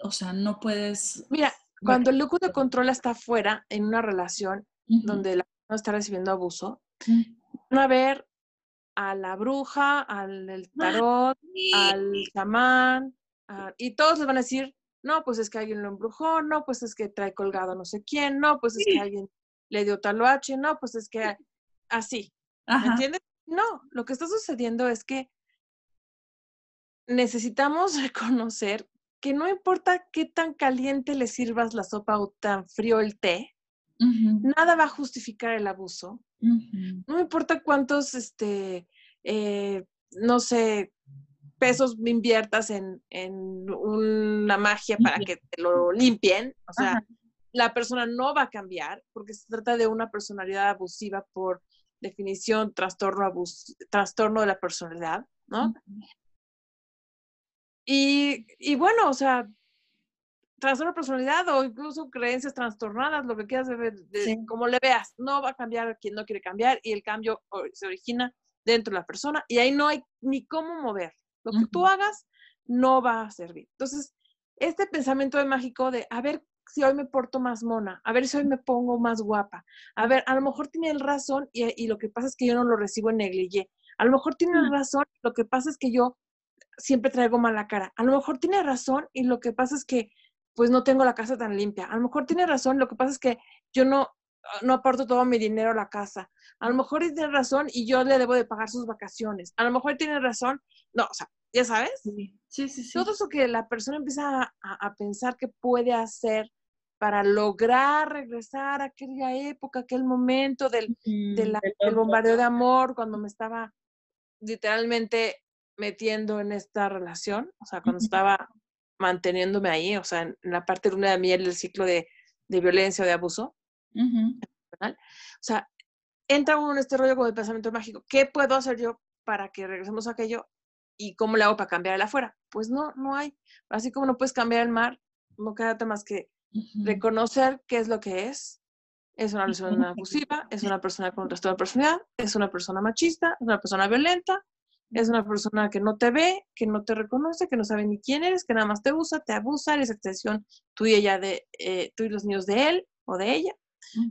o sea, no puedes... Mira, cuando el lúculo de control está afuera en una relación donde la no está recibiendo abuso, van a ver a la bruja, al tarot, al chamán, y todos les van a decir, no, pues es que alguien lo embrujó, no, pues es que trae colgado no sé quién, no, pues es que alguien le dio taloache, no, pues es que así. ¿Me entiendes? No, lo que está sucediendo es que necesitamos reconocer que no importa qué tan caliente le sirvas la sopa o tan frío el té, Nada va a justificar el abuso. No importa cuántos, este, eh, no sé, pesos inviertas en, una magia para que te lo limpien. O sea, la persona no va a cambiar porque se trata de una personalidad abusiva por definición, trastorno, trastorno de la personalidad, ¿no? y, y, bueno, o sea, trastorno de personalidad o incluso creencias trastornadas, lo que quieras ver, como le veas, no va a cambiar quien no quiere cambiar y el cambio se origina dentro de la persona y ahí no hay ni cómo mover. Lo que tú hagas no va a servir. Entonces, este pensamiento de mágico de, a ver si hoy me porto más mona, a ver si hoy me pongo más guapa, a ver, a lo mejor tiene razón y, lo que pasa es que yo no lo recibo en negligé, a lo mejor tiene razón, lo que pasa es que yo siempre traigo mala cara, a lo mejor tiene razón y lo que pasa es que pues no tengo la casa tan limpia. A lo mejor tiene razón, lo que pasa es que yo no, no aporto todo mi dinero a la casa. A lo mejor tiene razón y yo le debo de pagar sus vacaciones. A lo mejor tiene razón, no, o sea, ya sabes. Sí, sí, sí. Todo eso que la persona empieza a, pensar que puede hacer para lograr regresar a aquella época, aquel momento del, del bombardeo de amor, cuando me estaba literalmente metiendo en esta relación, o sea, cuando estaba manteniéndome ahí, o sea, en la parte luna de miel del ciclo de, violencia o de abuso. O sea, entra uno en este rollo con el pensamiento mágico. ¿Qué puedo hacer yo para que regresemos a aquello? ¿Y cómo le hago para cambiar el afuera? Pues no, no hay. Así como no puedes cambiar el mar, no queda más que reconocer qué es lo que es. Es una persona abusiva, es una persona con trastorno de personalidad, es una persona machista, es una persona violenta, es una persona que no te ve, que no te reconoce, que no sabe ni quién eres, que nada más te usa, te abusa, eres extensión tú y ella de, eh, tú y los niños de él o de ella.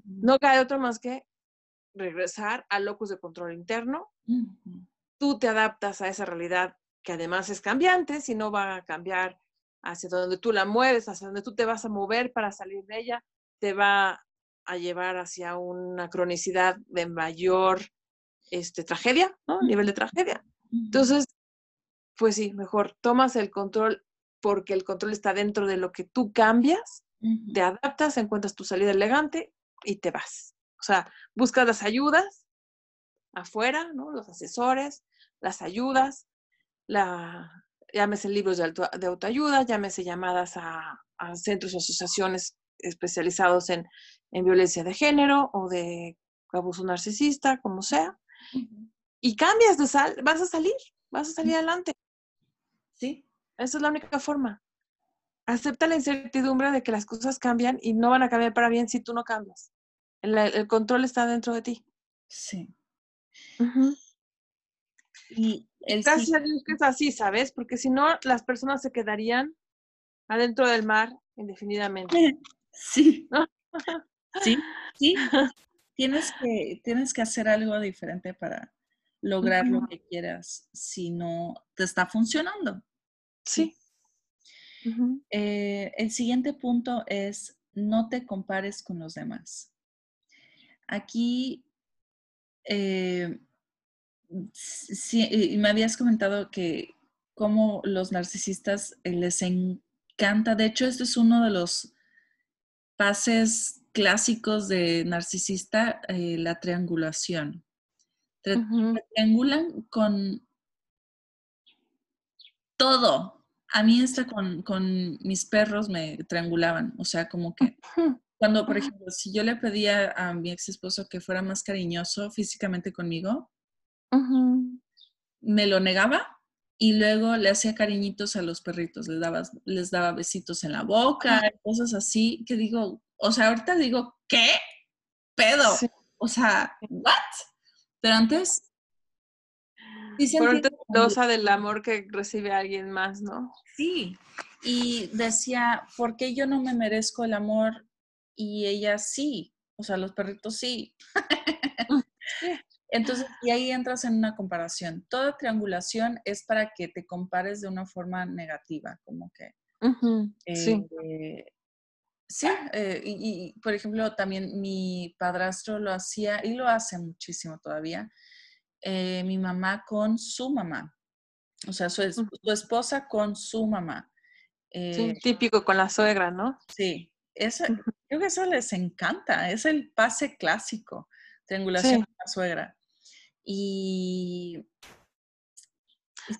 No cae otro más que regresar al locus de control interno. Tú te adaptas a esa realidad que además es cambiante, si no va a cambiar hacia donde tú la mueves, hacia donde tú te vas a mover para salir de ella, te va a llevar hacia una cronicidad de mayor este, tragedia, ¿no? Nivel de tragedia. Entonces, pues sí, mejor tomas el control porque el control está dentro de lo que tú cambias, te adaptas, encuentras tu salida elegante y te vas. O sea, buscas las ayudas afuera, ¿no? Los asesores, las ayudas, la, llámese libros de, de autoayuda, llámese llamadas a, centros o asociaciones especializados en, en, violencia de género o de abuso narcisista, como sea y cambias de sal, vas a salir, vas a salir adelante. ¿Sí? Esa es la única forma. Acepta la incertidumbre de que las cosas cambian y no van a cambiar para bien si tú no cambias. El, control está dentro de ti. Sí. Y el Gracias a Dios que es así, ¿sabes? Porque si no, las personas se quedarían adentro del mar indefinidamente. Sí. sí, sí. Tienes que, tienes que hacer algo diferente para, lograr lo que quieras si no te está funcionando. Sí. Eh, el siguiente punto es no te compares con los demás. Aquí, eh, me habías comentado que como los narcisistas eh, les encanta, de hecho, este es uno de los pases clásicos de narcisista, la triangulación triangulan con todo. A mí hasta con, con, mis perros me triangulaban. O sea, como que cuando, por ejemplo, si yo le pedía a mi ex esposo que fuera más cariñoso físicamente conmigo, me lo negaba y luego le hacía cariñitos a los perritos, les daba, les daba besitos en la boca, cosas así, que digo, o sea, ahorita digo, ¿qué? Pedo. O sea, ¿what? Pero antes... Sí del amor que recibe alguien más, ¿no? Sí. Y decía, ¿por qué yo no me merezco el amor y ella sí? O sea, los perritos sí. Entonces, y ahí entras en una comparación. Toda triangulación es para que te compares de una forma negativa, como que... sí. Eh, sí, eh, y, por ejemplo, también mi padrastro lo hacía y lo hace muchísimo todavía. Eh, mi mamá con su mamá, o sea, su, esposa con su mamá. sí, típico con la suegra, ¿no? Sí, eso, creo que eso les encanta, es el pase clásico, triangulación con la suegra. Y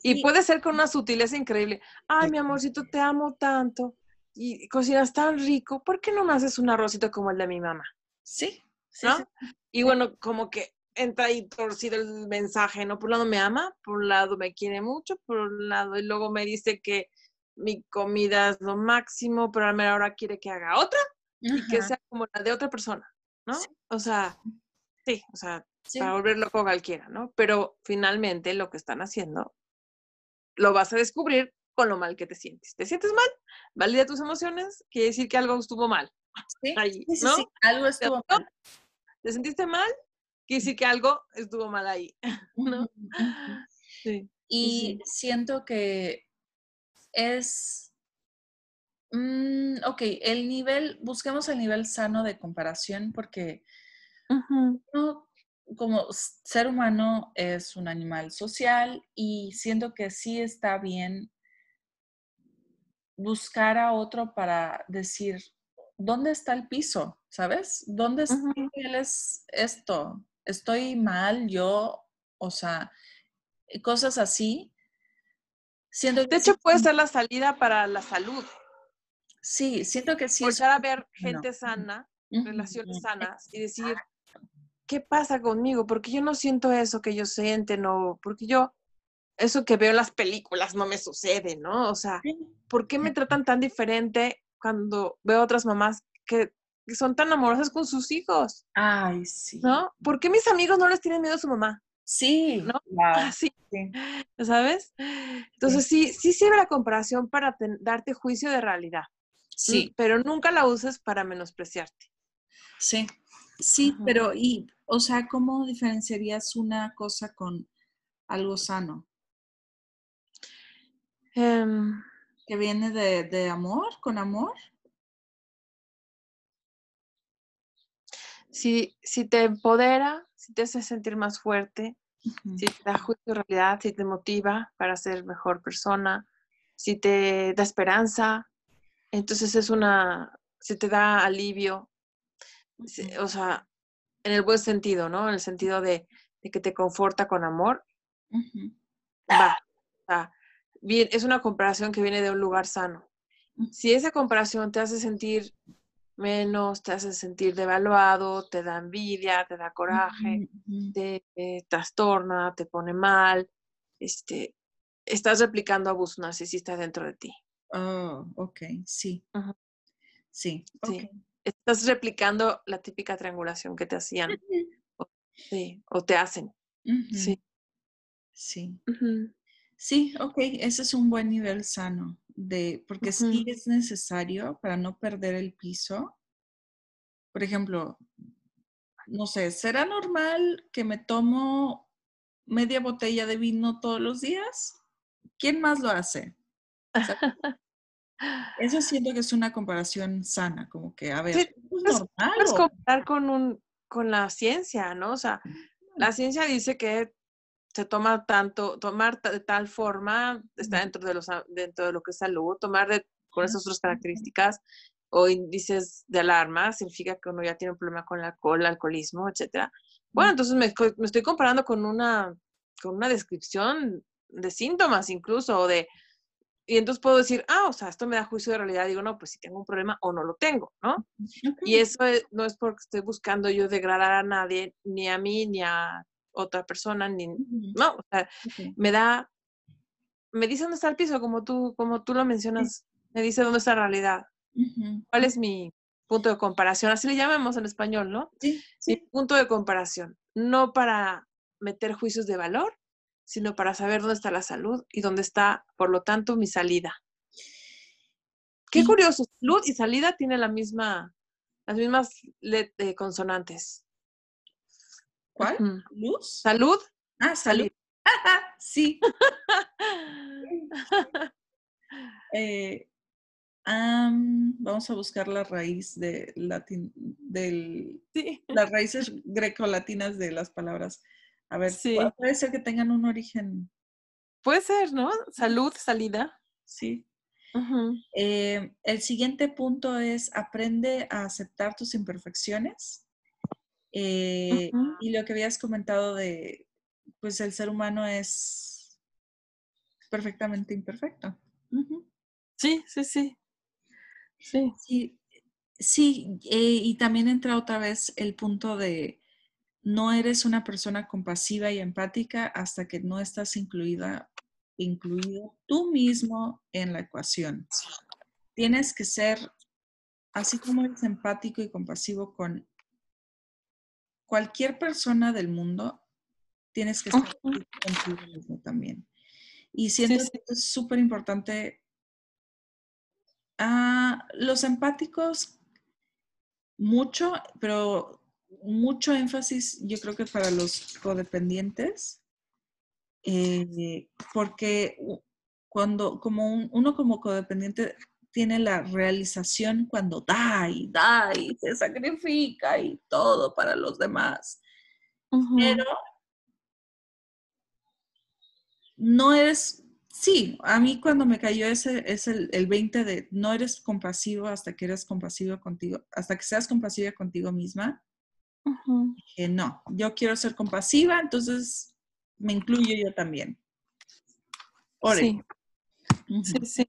Y puede ser con una sutileza increíble. Ay, mi amorcito, te amo tanto. Y cocinas tan rico. ¿Por qué no me haces un arrocito como el de mi mamá? Sí. ¿No? Y bueno, como que entra ahí torcido el mensaje, ¿no? Por un lado me ama, por un lado me quiere mucho, por un lado, y luego me dice que mi comida es lo máximo, pero a la hora quiere que haga otra y que sea como la de otra persona, ¿no? O sea, sí, o sea, para volver loco a cualquiera, ¿no? Pero finalmente lo que están haciendo lo vas a descubrir con lo mal que te sientes. ¿Te sientes mal? Valida tus emociones, quiere decir que algo estuvo mal. Sí, ahí, ¿no? algo estuvo mal. ¿Te sentiste mal? Quiere decir que algo estuvo mal ahí, ¿no? Sí. Y siento que es, mm, ok, el nivel, busquemos el nivel sano de comparación porque como ser humano es un animal social y siento que sí está bien buscar a otro para decir, ¿dónde está el piso? ¿Sabes? ¿Dónde es esto? ¿Estoy mal yo? O sea, cosas así. Siento de hecho, puede ser la salida para la salud. Sí, siento que sí. Empezar a ver gente sana, relaciones sanas y decir, ¿qué pasa conmigo? Porque yo no siento eso que ellos sienten o porque yo, eso que veo en las películas no me sucede, ¿no? O sea, ¿por qué me tratan tan diferente cuando veo otras mamás que, son tan amorosas con sus hijos? Ay, sí. ¿No? ¿Por qué mis amigos no les tienen miedo a su mamá? Sí, ¿no? Ah, sí. ¿Sabes? Entonces sí, sí sirve la comparación para darte juicio de realidad. Sí. Pero nunca la uses para menospreciarte. Sí, sí, pero y o sea, ¿cómo diferenciarías una cosa con algo sano? Em. ¿Que viene de, amor, con amor? Si, si te empodera, si te hace sentir más fuerte, si te da juicio realidad, si te motiva para ser mejor persona, si te da esperanza, entonces es una, si te da alivio, o sea, en el buen sentido, ¿no? En el sentido de, que te conforta con amor. Va. bien, es una comparación que viene de un lugar sano. Si esa comparación te hace sentir menos, te hace sentir devaluado, te da envidia, te da coraje, te, trastorna, te pone mal, este, estás replicando abuso narcisista dentro de ti. Oh, ok, sí. Sí, sí estás replicando la típica triangulación que te hacían. o, sí, o te hacen. Sí. Sí. Sí, ok, ese es un buen nivel sano, de, porque sí es necesario para no perder el piso. Por ejemplo, no sé, ¿será normal que me tomo media botella de vino todos los días? ¿Quién más lo hace? Eso siento que es una comparación sana, como que, a ver, es normal. Puedes comparar con, un, con la ciencia, ¿no? O sea, la ciencia dice que se toma tanto, tomar de tal forma está dentro de, los, dentro de lo que es salud, tomar de, con esas otras características o índices de alarma significa que uno ya tiene un problema con el alcohol, el alcoholismo, etcétera. Bueno, entonces me, me, estoy comparando con una, con una descripción de síntomas incluso, o de, y entonces puedo decir, ah, o sea, esto me da juicio de realidad. Digo, no, pues si tengo un problema o no lo tengo, ¿no? Y eso no es porque esté buscando yo degradar a nadie, ni a mí, ni a otra persona, ni, no, o sea, me da, me dice dónde está el piso, como tú, como tú lo mencionas, me dice dónde está la realidad. ¿Cuál es mi punto de comparación? Así le llamamos en español, ¿no? Sí, sí. Mi punto de comparación, no para meter juicios de valor, sino para saber dónde está la salud y dónde está, por lo tanto, mi salida. Qué curioso, salud y salida tienen la misma, las mismas eh, consonantes. ¿Cuál? ¿Luz? ¿Salud? Ah, salud. sí. Eh, vamos a buscar la raíz de latín, del, las raíces grecolatinas de las palabras. A ver, sí. puede ser que tengan un origen. Puede ser, ¿no? Salud, salida. Sí. Eh, el siguiente punto es aprende a aceptar tus imperfecciones. Eh, y lo que habías comentado de, pues el ser humano es, perfectamente imperfecto. Sí, sí, sí. Sí. Sí, sí eh, y también entra otra vez el punto de no eres una persona compasiva y empática hasta que no estás incluida, incluido tú mismo en la ecuación. Tienes que ser, así como eres empático y compasivo con cualquier persona del mundo, tienes que estar contigo mismo también. Y siento que es súper importante. Ah, los empáticos, mucho, pero mucho énfasis, yo creo que para los codependientes, eh, porque cuando, como uno como codependiente tiene la realización cuando da y da y se sacrifica y todo para los demás. Pero no eres, sí, a mí cuando me cayó ese es el, el 20 de no eres compasivo hasta que eres compasivo contigo, hasta que seas compasiva contigo misma. Que no, yo quiero ser compasiva, entonces me incluyo yo también. Sí. sí, sí.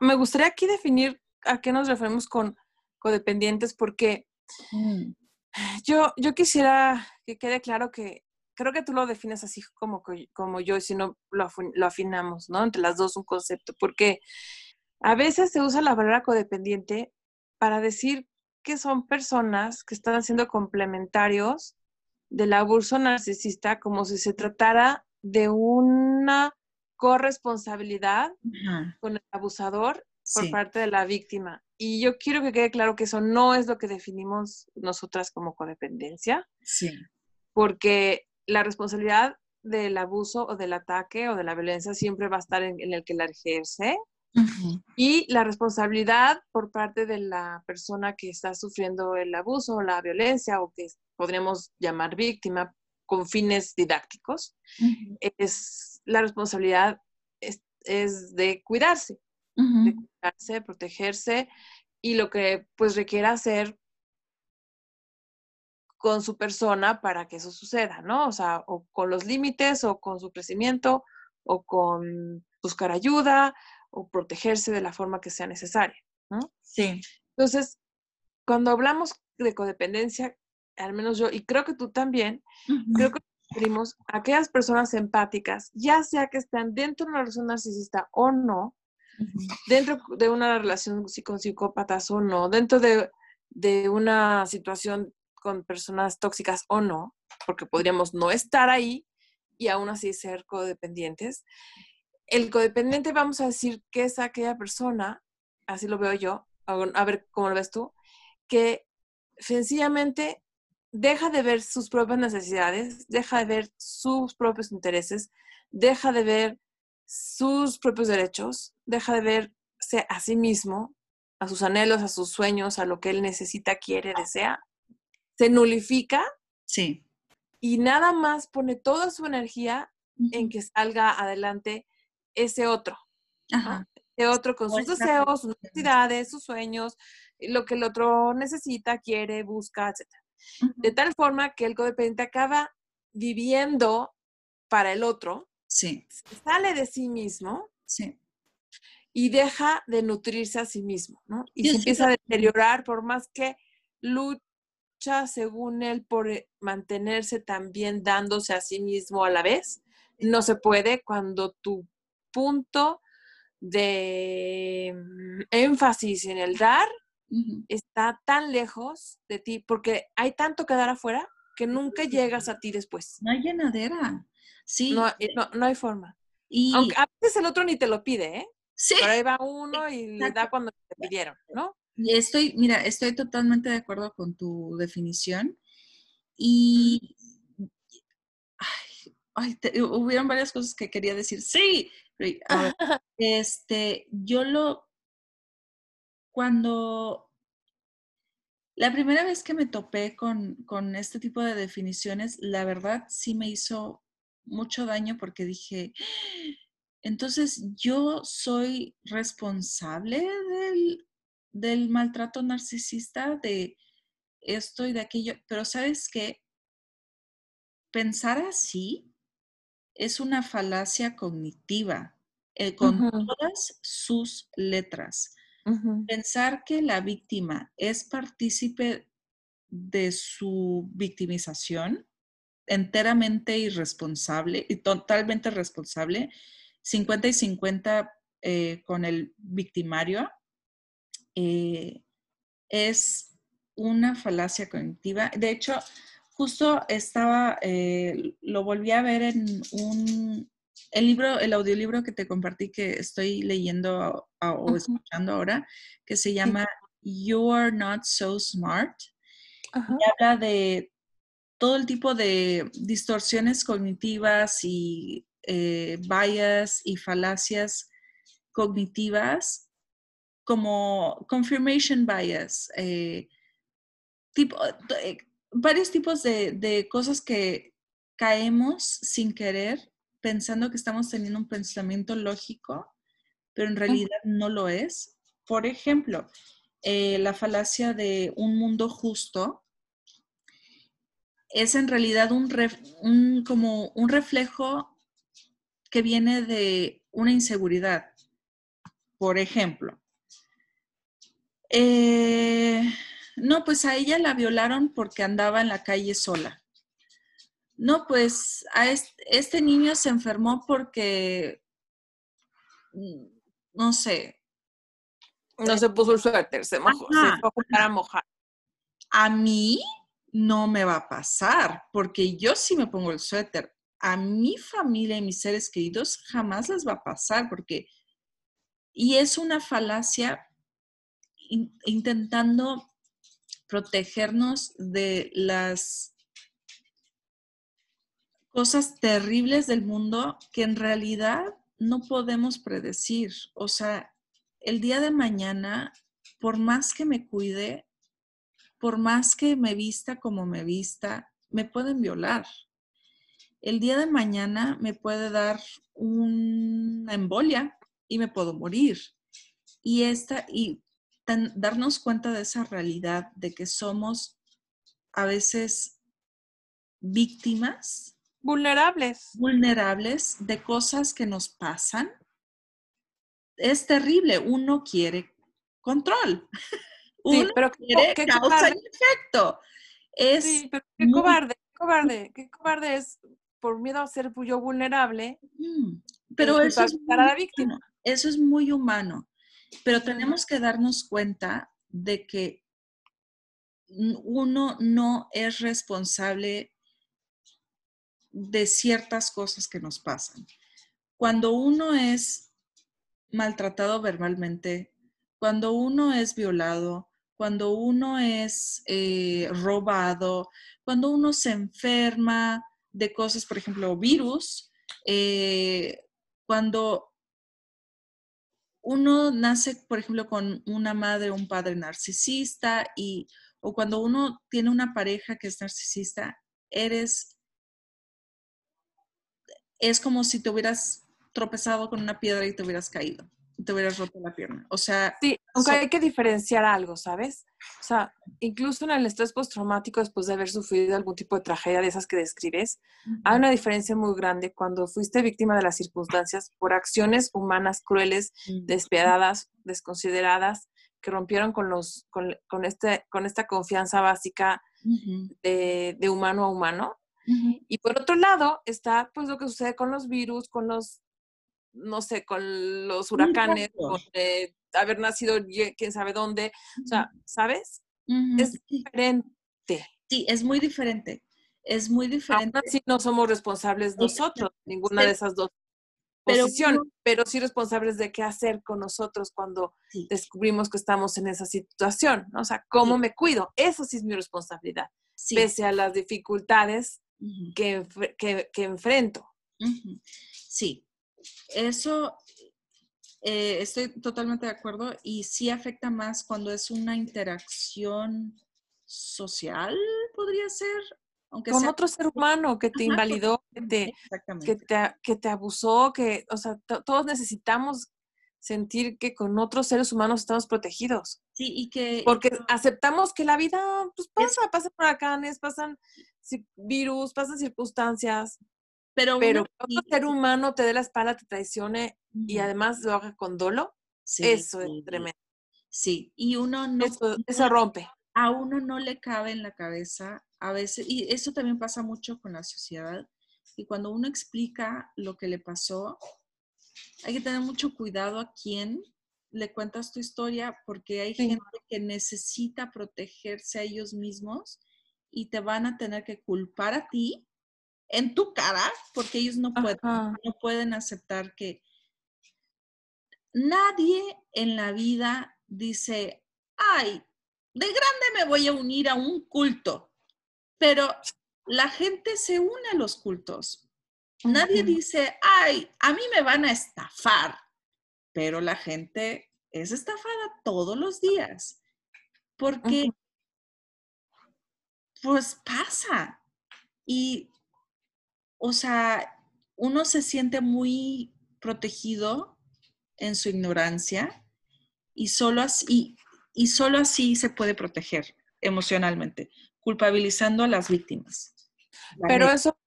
me gustaría aquí definir a qué nos referimos con codependientes, porque mm. yo, yo quisiera que quede claro que creo que tú lo defines así como, como yo, y si no lo, lo afinamos, ¿no? Entre las dos un concepto, porque a veces se usa la palabra codependiente para decir que son personas que están siendo complementarios del abuso narcisista como si se tratara de una corresponsabilidad con el abusador por parte de la víctima. Y yo quiero que quede claro que eso no es lo que definimos nosotras como codependencia. Sí. Porque la responsabilidad del abuso o del ataque o de la violencia siempre va a estar en, el que la ejerce. Y la responsabilidad por parte de la persona que está sufriendo el abuso o la violencia o que podríamos llamar víctima con fines didácticos, es la responsabilidad es, de cuidarse, de cuidarse, protegerse y lo que pues requiera hacer con su persona para que eso suceda, ¿no? O sea, o con los límites, o con su crecimiento, o con buscar ayuda, o protegerse de la forma que sea necesaria, ¿no? Sí. Entonces, cuando hablamos de codependencia, al menos yo, y creo que tú también, creo que referimos a aquellas personas empáticas, ya sea que estén dentro de una relación narcisista o no, dentro de una relación con psicópatas o no, dentro de, de una situación con personas tóxicas o no, porque podríamos no estar ahí y aún así ser codependientes. El codependiente, vamos a decir que es aquella persona, así lo veo yo, a ver cómo lo ves tú, que sencillamente deja de ver sus propias necesidades, deja de ver sus propios intereses, deja de ver sus propios derechos, deja de verse a sí mismo, a sus anhelos, a sus sueños, a lo que él necesita, quiere, desea, se nulifica. Sí. Y nada más pone toda su energía en que salga adelante ese otro. Ese otro con sus deseos, sus necesidades, sus sueños, lo que el otro necesita, quiere, busca, etc. De tal forma que el codependiente acaba viviendo para el otro. Sí. Sale de sí mismo. Sí. Y deja de nutrirse a sí mismo, ¿no? Y se empieza a deteriorar por más que lucha según él, por eh, mantenerse también dándose a sí mismo a la vez. No se puede cuando tu punto de mm, énfasis en el dar está tan lejos de ti, porque hay tanto que dar afuera que nunca llegas a ti después. No hay llenadera. Sí. No, eh, no, hay forma. Y... Aunque a veces el otro ni te lo pide, ¿eh? Sí. Pero ahí va uno y le da cuando te pidieron, ¿no? Estoy, mira, estoy totalmente de acuerdo con tu definición. Y ay, hubieron varias cosas que quería decir. Sí, este, yo lo, cuando la primera vez que me topé con, con, este tipo de definiciones, la verdad sí me hizo mucho daño porque dije, entonces yo soy responsable del del maltrato narcisista, de esto y de aquello, pero sabes qué, pensar así es una falacia cognitiva eh, con todas sus letras. Pensar que la víctima es partícipe de su victimización, enteramente irresponsable y totalmente responsable, 50 y 50 eh, con el victimario, eh, es una falacia cognitiva. De hecho, justo estaba, eh, lo volví a ver en un, el libro, el audiolibro que te compartí que estoy leyendo o escuchando ahora, que se llama You Are Not So Smart. Y habla de todo el tipo de distorsiones cognitivas y eh, bias y falacias cognitivas como confirmation bias, eh, tipo, eh, varios tipos de, de, cosas que caemos sin querer pensando que estamos teniendo un pensamiento lógico, pero en realidad no lo es. Por ejemplo, eh, la falacia de un mundo justo es en realidad un, un, como un reflejo que viene de una inseguridad. Por ejemplo, eh, no, pues a ella la violaron porque andaba en la calle sola. No, pues a este, niño se enfermó porque, mm, no sé. No se puso el suéter, se mojó, se fue a mojar. A mí no me va a pasar, porque yo sí me pongo el suéter. A mi familia y mis seres queridos jamás les va a pasar, porque... Y es una falacia intentando protegernos de las cosas terribles del mundo que en realidad no podemos predecir. O sea, el día de mañana, por más que me cuide, por más que me vista como me vista, me pueden violar. El día de mañana me puede dar una embolia y me puedo morir. Y esta y darnos cuenta de esa realidad de que somos a veces víctimas Vulnerables. Vulnerables de cosas que nos pasan. Es terrible. Uno quiere control. Uno pero quiere ¿qué causa y efecto. Es sí, pero qué cobarde, qué cobarde, qué cobarde es por miedo a ser yo vulnerable. Pero eso es, para la víctima. eso es muy humano. Pero tenemos que darnos cuenta de que uno no es responsable de ciertas cosas que nos pasan. Cuando uno es maltratado verbalmente, cuando uno es violado, cuando uno es eh, robado, cuando uno se enferma de cosas, por ejemplo, virus, eh, cuando uno nace, por ejemplo, con una madre o un padre narcisista y o cuando uno tiene una pareja que es narcisista, eres es como si te hubieras tropezado con una piedra y te hubieras caído, te hubieras roto la pierna. O sea... Sí, aunque hay que diferenciar algo, ¿sabes? O sea, incluso en el estrés postraumático, después de haber sufrido algún tipo de tragedia de esas que describes, hay una diferencia muy grande cuando fuiste víctima de las circunstancias por acciones humanas crueles, despiadadas, desconsideradas, que rompieron con, los, con, este, con esta confianza básica de, de humano a humano. Y por otro lado está pues lo que sucede con los virus, con los, no sé, con los huracanes, con eh, haber nacido quién sabe dónde. O sea, ¿sabes? Es diferente. Sí, es muy diferente. Es muy diferente. Aún así no somos responsables nosotros, ninguna de esas dos posiciones, pero, sí responsables de qué hacer con nosotros cuando descubrimos que estamos en esa situación. O sea, ¿cómo me cuido? Eso sí es mi responsabilidad. Pese a las dificultades que, que, enfrento. Sí, eso eh, estoy totalmente de acuerdo y sí afecta más cuando es una interacción social, podría ser. Aunque con otro ser humano que te invalidó, que te, que te, que, te, abusó, que, o sea, todos necesitamos sentir que con otros seres humanos estamos protegidos. Sí, y que... Porque aceptamos que la vida pues, pasa, pasan huracanes, pasan virus, pasan circunstancias. Pero, pero que un ser humano te dé la espalda, te traicione y además lo haga con dolo, eso es tremendo. Sí, y uno no... Eso, rompe. A uno no le cabe en la cabeza a veces, y eso también pasa mucho con la sociedad, y cuando uno explica lo que le pasó, hay que tener mucho cuidado a quién le cuentas tu historia, porque hay gente que necesita protegerse a ellos mismos y te van a tener que culpar a ti en tu cara, porque ellos no pueden, no pueden aceptar que nadie en la vida dice, ay, de grande me voy a unir a un culto, pero la gente se une a los cultos. Nadie dice, ay, a mí me van a estafar, pero la gente es estafada todos los días, porque pues pasa. Y, o sea, uno se siente muy protegido en su ignorancia y solo así, y solo así se puede proteger emocionalmente, culpabilizando a las víctimas. Pero eso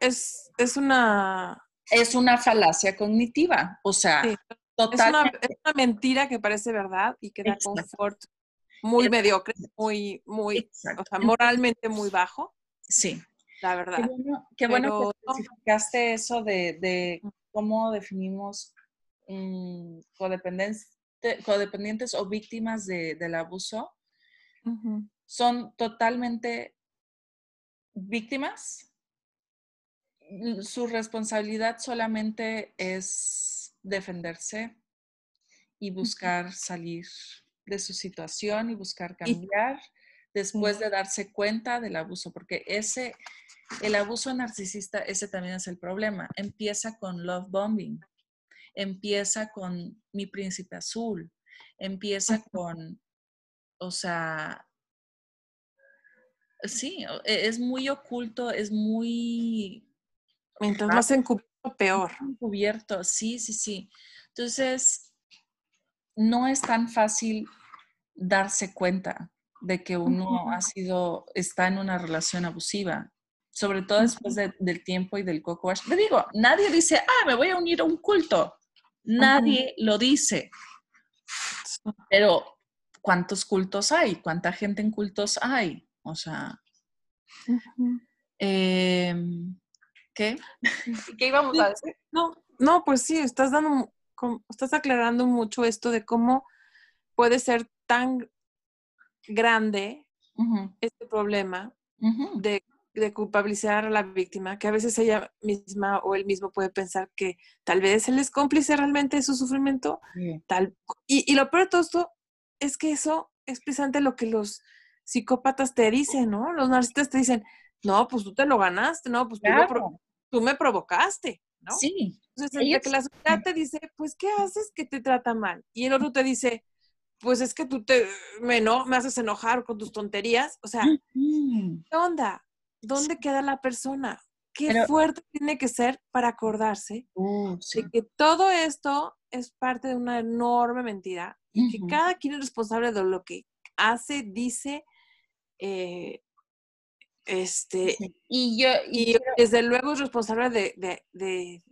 es, es, una... Es una falacia cognitiva, o sea, totalmente. Es, una, mentira que parece verdad y que da confort muy mediocre, muy, muy, o sea, moralmente muy bajo. Sí. La verdad. Qué bueno, que especificaste eso de, de cómo definimos Mm, codependientes, o víctimas del abuso. Son totalmente víctimas. Su responsabilidad solamente es defenderse y buscar salir de su situación y buscar cambiar después de darse cuenta del abuso, porque ese, el abuso narcisista, ese también es el problema. Empieza con love bombing empieza con mi príncipe azul, empieza con, o sea, sí, e, es muy oculto, es muy... Mientras más encubierto, peor. Encubierto, sí, sí, sí. Entonces, no es tan fácil darse cuenta de que uno ha sido, está en una relación abusiva, sobre todo después del tiempo y del coco wash. Le digo, nadie dice, ah, me voy a unir a un culto. Nadie lo dice. Pero, ¿cuántos cultos hay? ¿Cuánta gente en cultos hay? O sea, em, ¿qué? ¿Qué íbamos a decir? No, no, pues sí, estás dando, estás aclarando mucho esto de cómo puede ser tan grande este problema de de culpabilizar a la víctima, que a veces ella misma o él mismo puede pensar que tal vez él es cómplice realmente de su sufrimiento. Tal, y, lo peor de todo esto es que eso es precisamente lo que los psicópatas te dicen, ¿no? Los narcisistas te dicen, no, pues tú te lo ganaste, no, pues tú, me provocaste, ¿no? Sí. Entonces, entre que la sociedad te dice, pues, ¿qué haces que te trata mal? Y el otro te dice, pues es que tú te, me, no, me haces enojar con tus tonterías. O sea, ¿qué onda? ¿Dónde queda la persona? Qué fuerte tiene que ser para acordarse uh, de que todo esto es parte de una enorme mentira y que cada quien es responsable de lo que hace, dice, eh, este, y yo, y, desde luego es responsable de,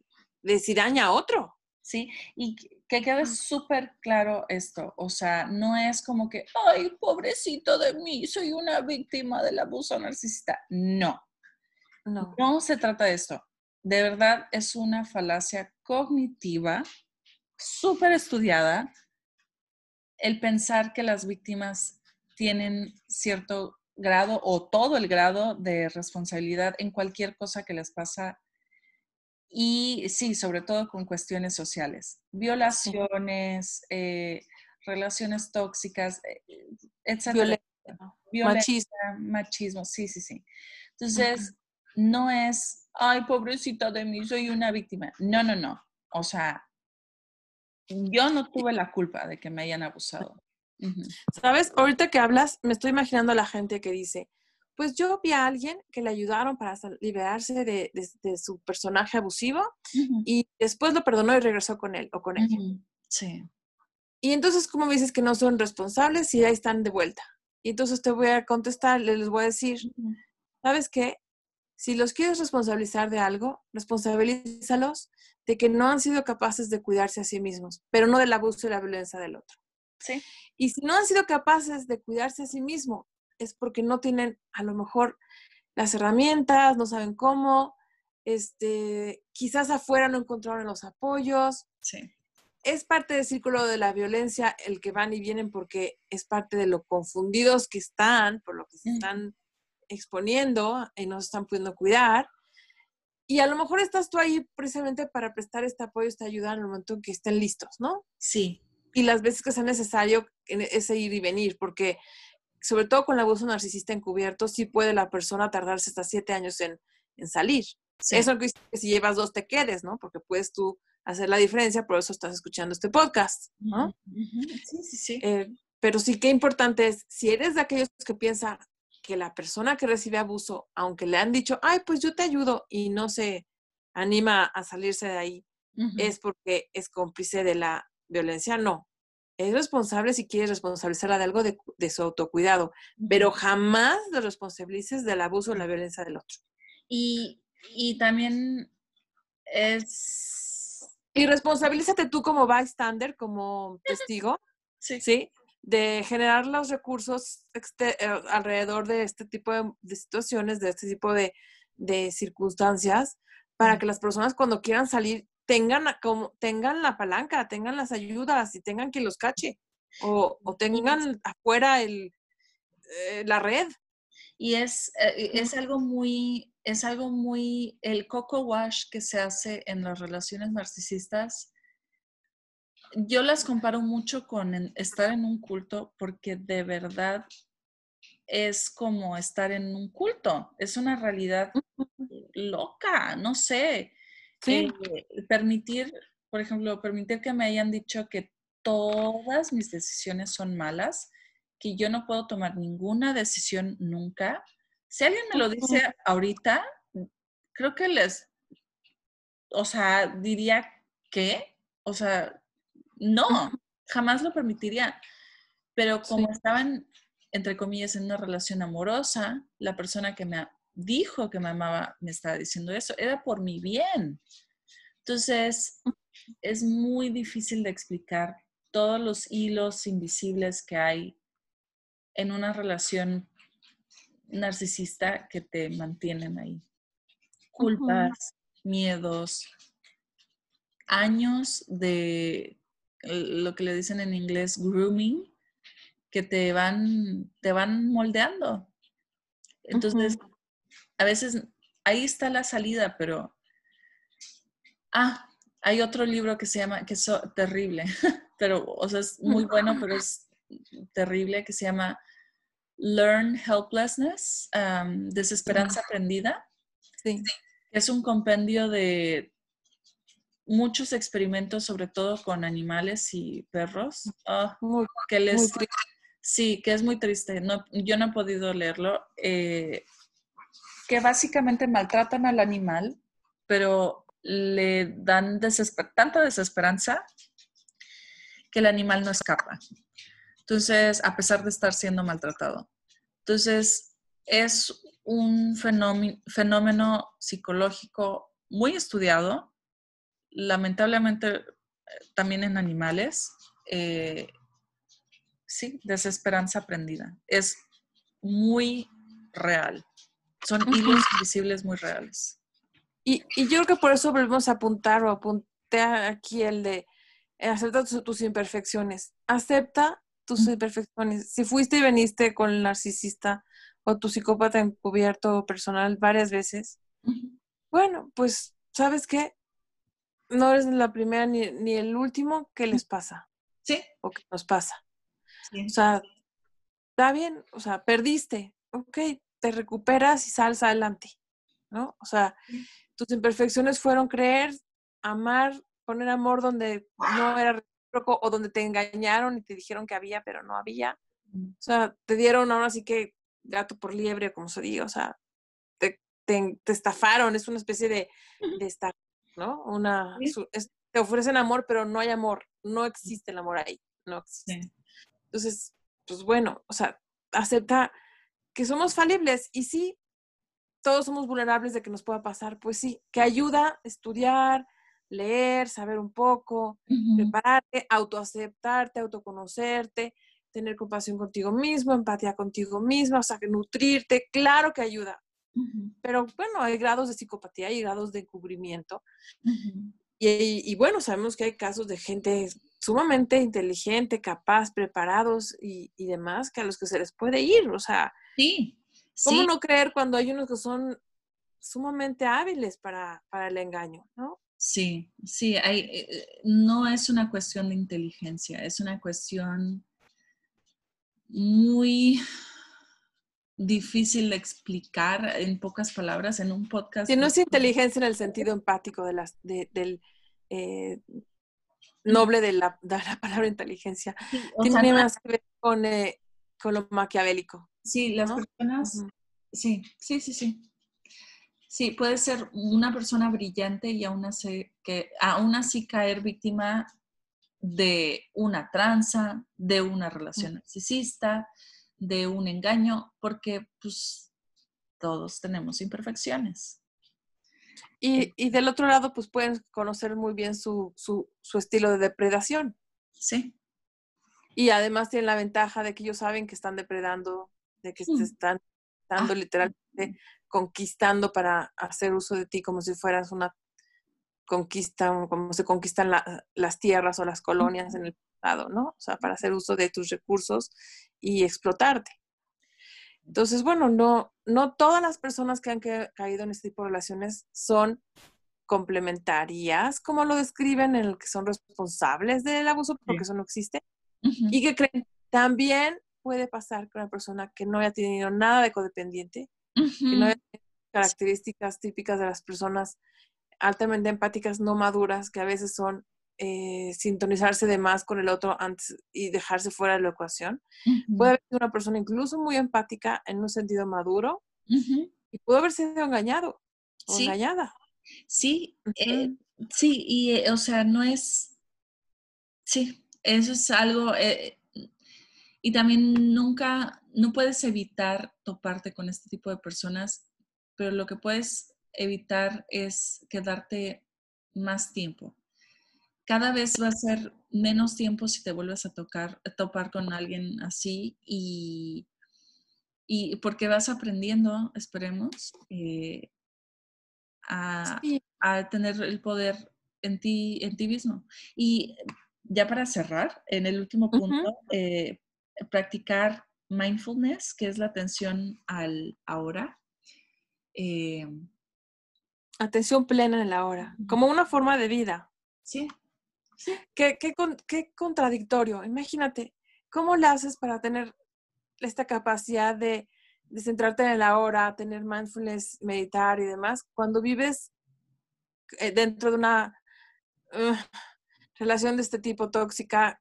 de, si daña a otro. Sí, y que quede súper claro esto, o sea, no es como que, ay, pobrecito de mí, soy una víctima del abuso narcisista. No, no, no se trata de esto. De verdad es una falacia cognitiva súper estudiada el pensar que las víctimas tienen cierto grado o todo el grado de responsabilidad en cualquier cosa que les pasa y sí, sobre todo con cuestiones sociales, violaciones, eh, relaciones tóxicas, eh, etc. Violencia, machismo. sí, sí, sí. Entonces, no es, ay, pobrecita de mí, soy una víctima. No, no, no. O sea, yo no tuve la culpa de que me hayan abusado. ¿Sabes? Ahorita que hablas, me estoy imaginando a la gente que dice, pues yo vi a alguien que le ayudaron para liberarse de, su personaje abusivo y después lo perdonó y regresó con él o con ella. Sí. Y entonces, ¿cómo me dices que no son responsables y ahí están de vuelta? Y entonces te voy a contestar, les voy a decir, ¿sabes qué? si los quieres responsabilizar de algo, responsabilízalos de que no han sido capaces de cuidarse a sí mismos, pero no del abuso y la violencia del otro. Sí. Y si no han sido capaces de cuidarse a sí mismos, es porque no tienen a lo mejor las herramientas, no saben cómo, este, quizás afuera no encontraron los apoyos. Sí. Es parte del círculo de la violencia el que van y vienen porque es parte de lo confundidos que están, por lo que se están exponiendo y no se están pudiendo cuidar. Y a lo mejor estás tú ahí precisamente para prestar este apoyo, esta ayuda en el momento en que estén listos, ¿no? Sí. Y las veces que sea necesario ese ir y venir, porque sobre todo con el abuso narcisista encubierto, sí puede la persona tardarse hasta siete años en, en salir. Eso no que si llevas dos te quedes, ¿no? Porque puedes tú hacer la diferencia, por eso estás escuchando este podcast, ¿no? Sí, sí, sí. Eh, pero sí que importante es, si eres de aquellos que piensa que la persona que recibe abuso, aunque le han dicho, ay, pues yo te ayudo y no se anima a salirse de ahí, es porque es cómplice de la violencia, no. Es responsable si quieres responsabilizarla de algo de, su autocuidado, pero jamás lo responsabilices del abuso o la violencia del otro. Y, y también es... Y responsabilízate tú como bystander, como testigo, sí. ¿sí? de generar los recursos eh, alrededor de este tipo de, situaciones, de este tipo de, circunstancias, para que las personas cuando quieran salir tengan, como, tengan la palanca, tengan las ayudas y tengan quien los cache o, tengan afuera el, eh, la red. Y es, eh, es algo muy, es algo muy, el coco wash que se hace en las relaciones narcisistas yo las comparo mucho con estar en un culto porque de verdad es como estar en un culto, es una realidad loca, no sé. Eh, permitir, por ejemplo, permitir que me hayan dicho que todas mis decisiones son malas, que yo no puedo tomar ninguna decisión nunca. Si alguien me lo dice ahorita, creo que les, o sea, diría que, o sea, no, jamás lo permitiría. Pero como estaban, entre comillas, en una relación amorosa, la persona que me dijo que amaba me estaba diciendo eso, era por mi bien. Entonces, es muy difícil de explicar todos los hilos invisibles que hay en una relación narcisista que te mantienen ahí. Culpas, miedos, años de lo que le dicen en inglés grooming, que te van, te van moldeando. Entonces, a veces ahí está la salida, pero... Ah, hay otro libro que se llama, que es terrible, pero, o sea, es muy bueno, pero es terrible, que se llama Learn Helplessness, Desesperanza Aprendida. Sí. Es un compendio de muchos experimentos, sobre todo con animales y perros. Ah, que les, sí, que es muy triste. No, yo no he podido leerlo. Eh, que básicamente maltratan al animal, pero le dan tanta desesperanza que el animal no escapa. Entonces, a pesar de estar siendo maltratado. Entonces, es un fenómeno psicológico muy estudiado lamentablemente también en animales, eh, sí, desesperanza aprendida. Es muy real. Son hilos invisibles muy reales. Y, yo creo que por eso volvemos a apuntar o apunté aquí el de eh, acepta tus, imperfecciones. Acepta tus imperfecciones. Si fuiste y veniste con el narcisista o tu psicópata encubierto personal varias veces, bueno, pues, ¿sabes qué? no eres la primera ni, el último que les pasa. Sí. O que nos pasa. O sea, está bien, o sea, perdiste, ok, te recuperas y sales adelante, ¿no? O sea, tus imperfecciones fueron creer, amar, poner amor donde no era recíproco o donde te engañaron y te dijeron que había, pero no había. O sea, te dieron ahora sí que gato por liebre, como se diga, o sea, te, te, estafaron, es una especie de, de ¿no? Una, te ofrecen amor, pero no hay amor, no existe el amor ahí, no existe. Entonces, pues bueno, o sea, acepta que somos falibles y sí, todos somos vulnerables de que nos pueda pasar, pues sí, que ayuda a estudiar, leer, saber un poco, prepararte, autoaceptarte, autoconocerte, tener compasión contigo mismo, empatía contigo mismo, o sea, que nutrirte, claro que ayuda. Pero bueno, hay grados de psicopatía y grados de encubrimiento. y, bueno, sabemos que hay casos de gente sumamente inteligente, capaz, preparados y, demás, que a los que se les puede ir. O sea, sí, ¿cómo no creer cuando hay unos que son sumamente hábiles para, para el engaño, ¿no? Sí, sí, hay, eh, eh, no es una cuestión de inteligencia, es una cuestión muy difícil de explicar en pocas palabras en un podcast. Si no es inteligencia en el sentido empático de las, del eh, noble de la, palabra inteligencia. Tiene más que ver con, con, lo maquiavélico. Sí, las personas, sí, sí, sí, sí. Sí, puede ser una persona brillante y aún así, que, aún así caer víctima de una tranza, de una relación narcisista, de un engaño, porque pues todos tenemos imperfecciones. Y, y del otro lado, pues pueden conocer muy bien su, su, su, estilo de depredación. Sí. Y además tienen la ventaja de que ellos saben que están depredando, de que mm. están dando ah. literalmente conquistando para hacer uso de ti como si fueras una conquista, como se conquistan las tierras o las colonias en el pasado, ¿no? O sea, para hacer uso de tus recursos y explotarte. Entonces, bueno, no, no todas las personas que han caído en este tipo de relaciones son complementarias, como lo describen, en el que son responsables del abuso, porque eso no existe, y que creen, también puede pasar con una persona que no haya tenido nada de codependiente, que no haya tenido características típicas de las personas altamente empáticas no maduras, que a veces son eh, sintonizarse de más con el otro antes y dejarse fuera de la ecuación. Puede haber sido una persona incluso muy empática en un sentido maduro y puede haber sido engañado o engañada. Sí, eh, sí, y eh, o sea, no es, sí, eso es algo, y también nunca, no puedes evitar toparte con este tipo de personas, pero lo que puedes evitar es quedarte más tiempo. Cada vez va a ser menos tiempo si te vuelves a tocar, topar con alguien así y, y porque vas aprendiendo, esperemos, eh, a, a, tener el poder en ti, en ti mismo. Y ya para cerrar, en el último punto, practicar mindfulness, que es la atención al ahora. Eh, atención plena en el ahora, como una forma de vida. Sí. Sí. Qué, qué, contradictorio. Imagínate, ¿cómo lo haces para tener esta capacidad de, de, centrarte en el ahora, tener mindfulness, meditar y demás, cuando vives eh, dentro de una uh, relación de este tipo tóxica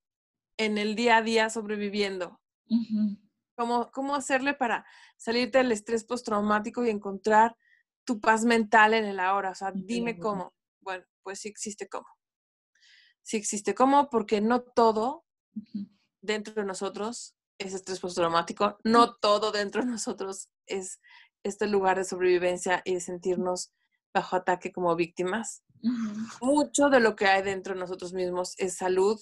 en el día a día sobreviviendo. ¿Cómo, hacerle para salirte del estrés postraumático y encontrar tu paz mental en el ahora? O sea, dime cómo. Bueno, pues sí existe cómo. Sí existe cómo porque no todo dentro de nosotros es estrés postraumático, no todo dentro de nosotros es este lugar de sobrevivencia y de sentirnos bajo ataque como víctimas. Mucho de lo que hay dentro de nosotros mismos es salud,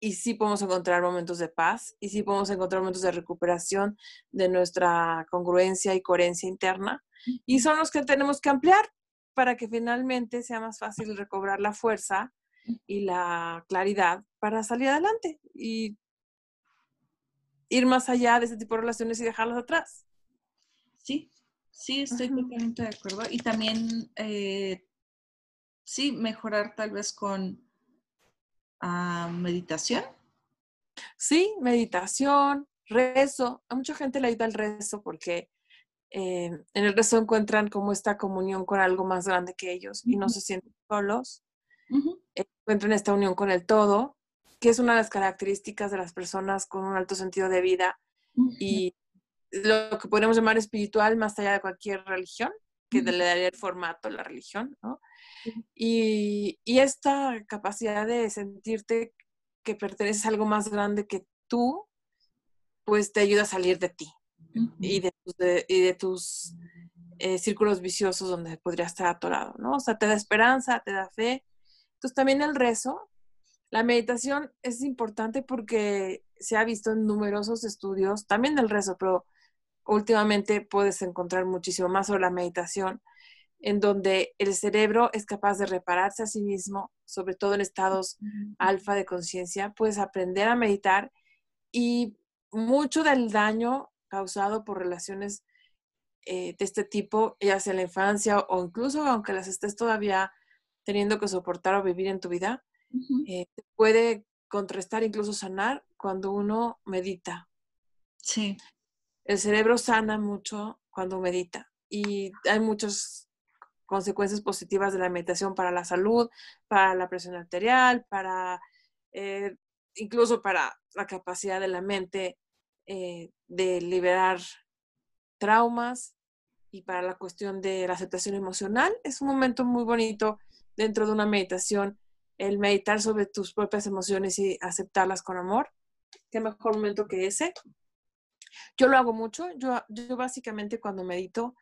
y sí podemos encontrar momentos de paz y sí podemos encontrar momentos de recuperación de nuestra congruencia y coherencia interna. Y son los que tenemos que ampliar para que finalmente sea más fácil recobrar la fuerza y la claridad para salir adelante y ir más allá de ese tipo de relaciones y dejarlas atrás. Sí, sí, estoy totalmente de acuerdo. Y también, eh, sí, mejorar tal vez con a meditación? Sí, meditación, rezo. A mucha gente le ayuda el rezo porque eh, en el rezo encuentran como esta comunión con algo más grande que ellos y no se sienten solos. Encuentran esta unión con el todo, que es una de las características de las personas con un alto sentido de vida y lo que podemos llamar espiritual más allá de cualquier religión, que le daría el formato a la religión, ¿no? Y, esta capacidad de sentirte que perteneces a algo más grande que tú, pues te ayuda a salir de ti y, de, y de tus eh, círculos viciosos donde podría estar atorado, ¿no? O sea, te da esperanza, te da fe. Entonces también el rezo, la meditación es importante porque se ha visto en numerosos estudios, también el rezo, pero últimamente puedes encontrar muchísimo más sobre la meditación, en donde el cerebro es capaz de repararse a sí mismo, sobre todo en estados alfa de conciencia, puedes aprender a meditar y mucho del daño causado por relaciones eh, de este tipo, ya sea en la infancia o incluso aunque las estés todavía teniendo que soportar o vivir en tu vida, eh, puede contrastar, incluso sanar cuando uno medita. Sí. El cerebro sana mucho cuando medita y hay muchas consecuencias positivas de la meditación para la salud, para la presión arterial, para eh, incluso para la capacidad de la mente eh, de liberar traumas y para la cuestión de la aceptación emocional. Es un momento muy bonito dentro de una meditación el meditar sobre tus propias emociones y aceptarlas con amor. Qué mejor momento que ese. Yo lo hago mucho. Yo, yo básicamente cuando medito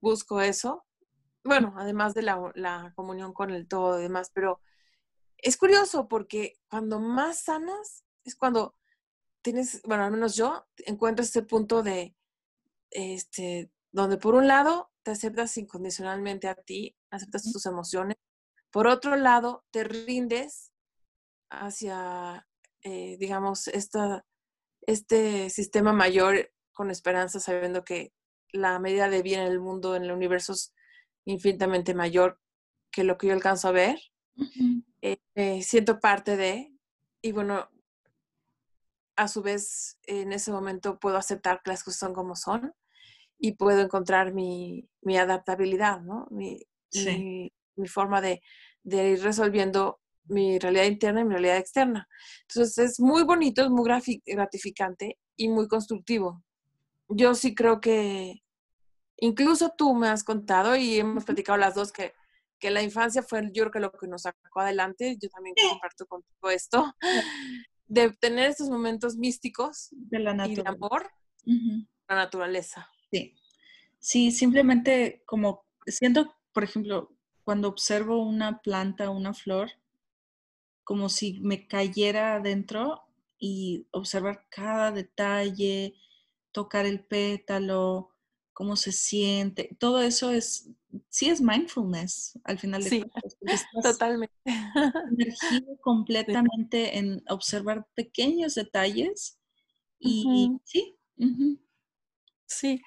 busco eso. Bueno, además de la, la comunión con el todo y demás, pero es curioso porque cuando más sanas es cuando tienes, bueno, al menos yo encuentro este punto de, este, donde por un lado te aceptas incondicionalmente a ti, aceptas tus emociones, por otro lado te rindes hacia, eh, digamos, esta, este sistema mayor con esperanza, sabiendo que la medida de bien en el mundo, en el universo es infinitamente mayor que lo que yo alcanzo a ver. Eh, siento parte de, y bueno, a su vez en ese momento puedo aceptar que las cosas son como son y puedo encontrar mi, mi adaptabilidad, ¿no? Mi, mi, forma de, de, ir resolviendo mi realidad interna y mi realidad externa. Entonces es muy bonito, es muy gratificante y muy constructivo. Yo sí creo que incluso tú me has contado y hemos platicado las dos que que la infancia fue yo creo que lo que nos sacó adelante, yo también comparto contigo esto, de tener estos momentos místicos de la y de amor, la naturaleza. Sí, sí, simplemente como siento, por ejemplo, cuando observo una planta, una flor, como si me cayera adentro y observar cada detalle, tocar el pétalo, cómo se siente, todo eso es, sí es mindfulness al final de sí, Totalmente. completamente en observar pequeños detalles y sí. Sí,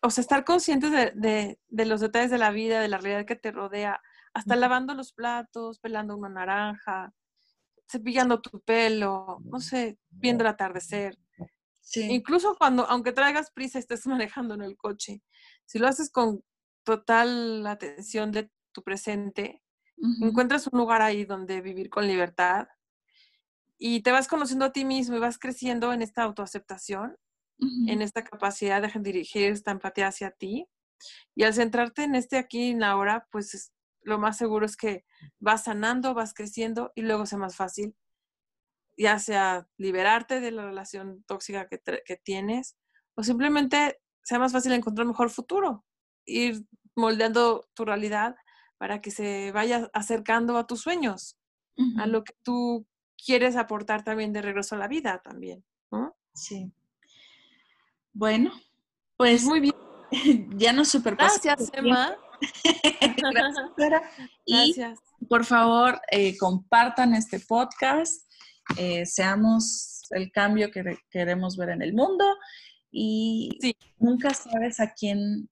o sea, estar conscientes de, los detalles de la vida, de la realidad que te rodea, hasta lavando los platos, pelando una naranja, cepillando tu pelo, no sé, viendo el atardecer. Incluso cuando, aunque traigas prisa, estés manejando en el coche, si lo haces con total atención de tu presente, encuentras un lugar ahí donde vivir con libertad y te vas conociendo a ti mismo y vas creciendo en esta autoaceptación, en esta capacidad de dirigir esta empatía hacia ti. Y al centrarte en este aquí y ahora, pues lo más seguro es que vas sanando, vas creciendo y luego sea más fácil ya sea liberarte de la relación tóxica que, tienes o simplemente sea más fácil encontrar un mejor futuro, ir moldeando tu realidad para que se vaya acercando a tus sueños, a lo que tú quieres aportar también de regreso a la vida también. Sí. Bueno, pues muy bien. Ya nos superpasamos. Gracias, Emma. Gracias, Y por favor, eh, compartan este podcast eh, seamos el cambio que queremos ver en el mundo y nunca sabes a quién,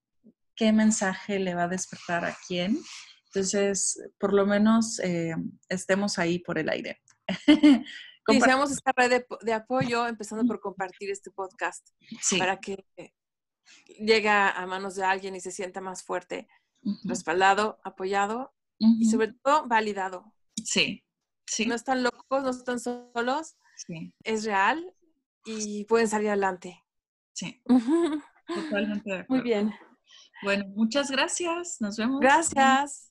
qué mensaje le va a despertar a quién. Entonces, por lo menos eh, estemos ahí por el aire. Y seamos esta red de, apoyo, empezando por compartir este podcast, para que llegue a manos de alguien y se sienta más fuerte, respaldado, apoyado y sobre todo validado. Sí, no están locos, no están solos. Es real y pueden salir adelante. Sí. Totalmente de Muy bien. Bueno, muchas gracias. Nos vemos. Gracias.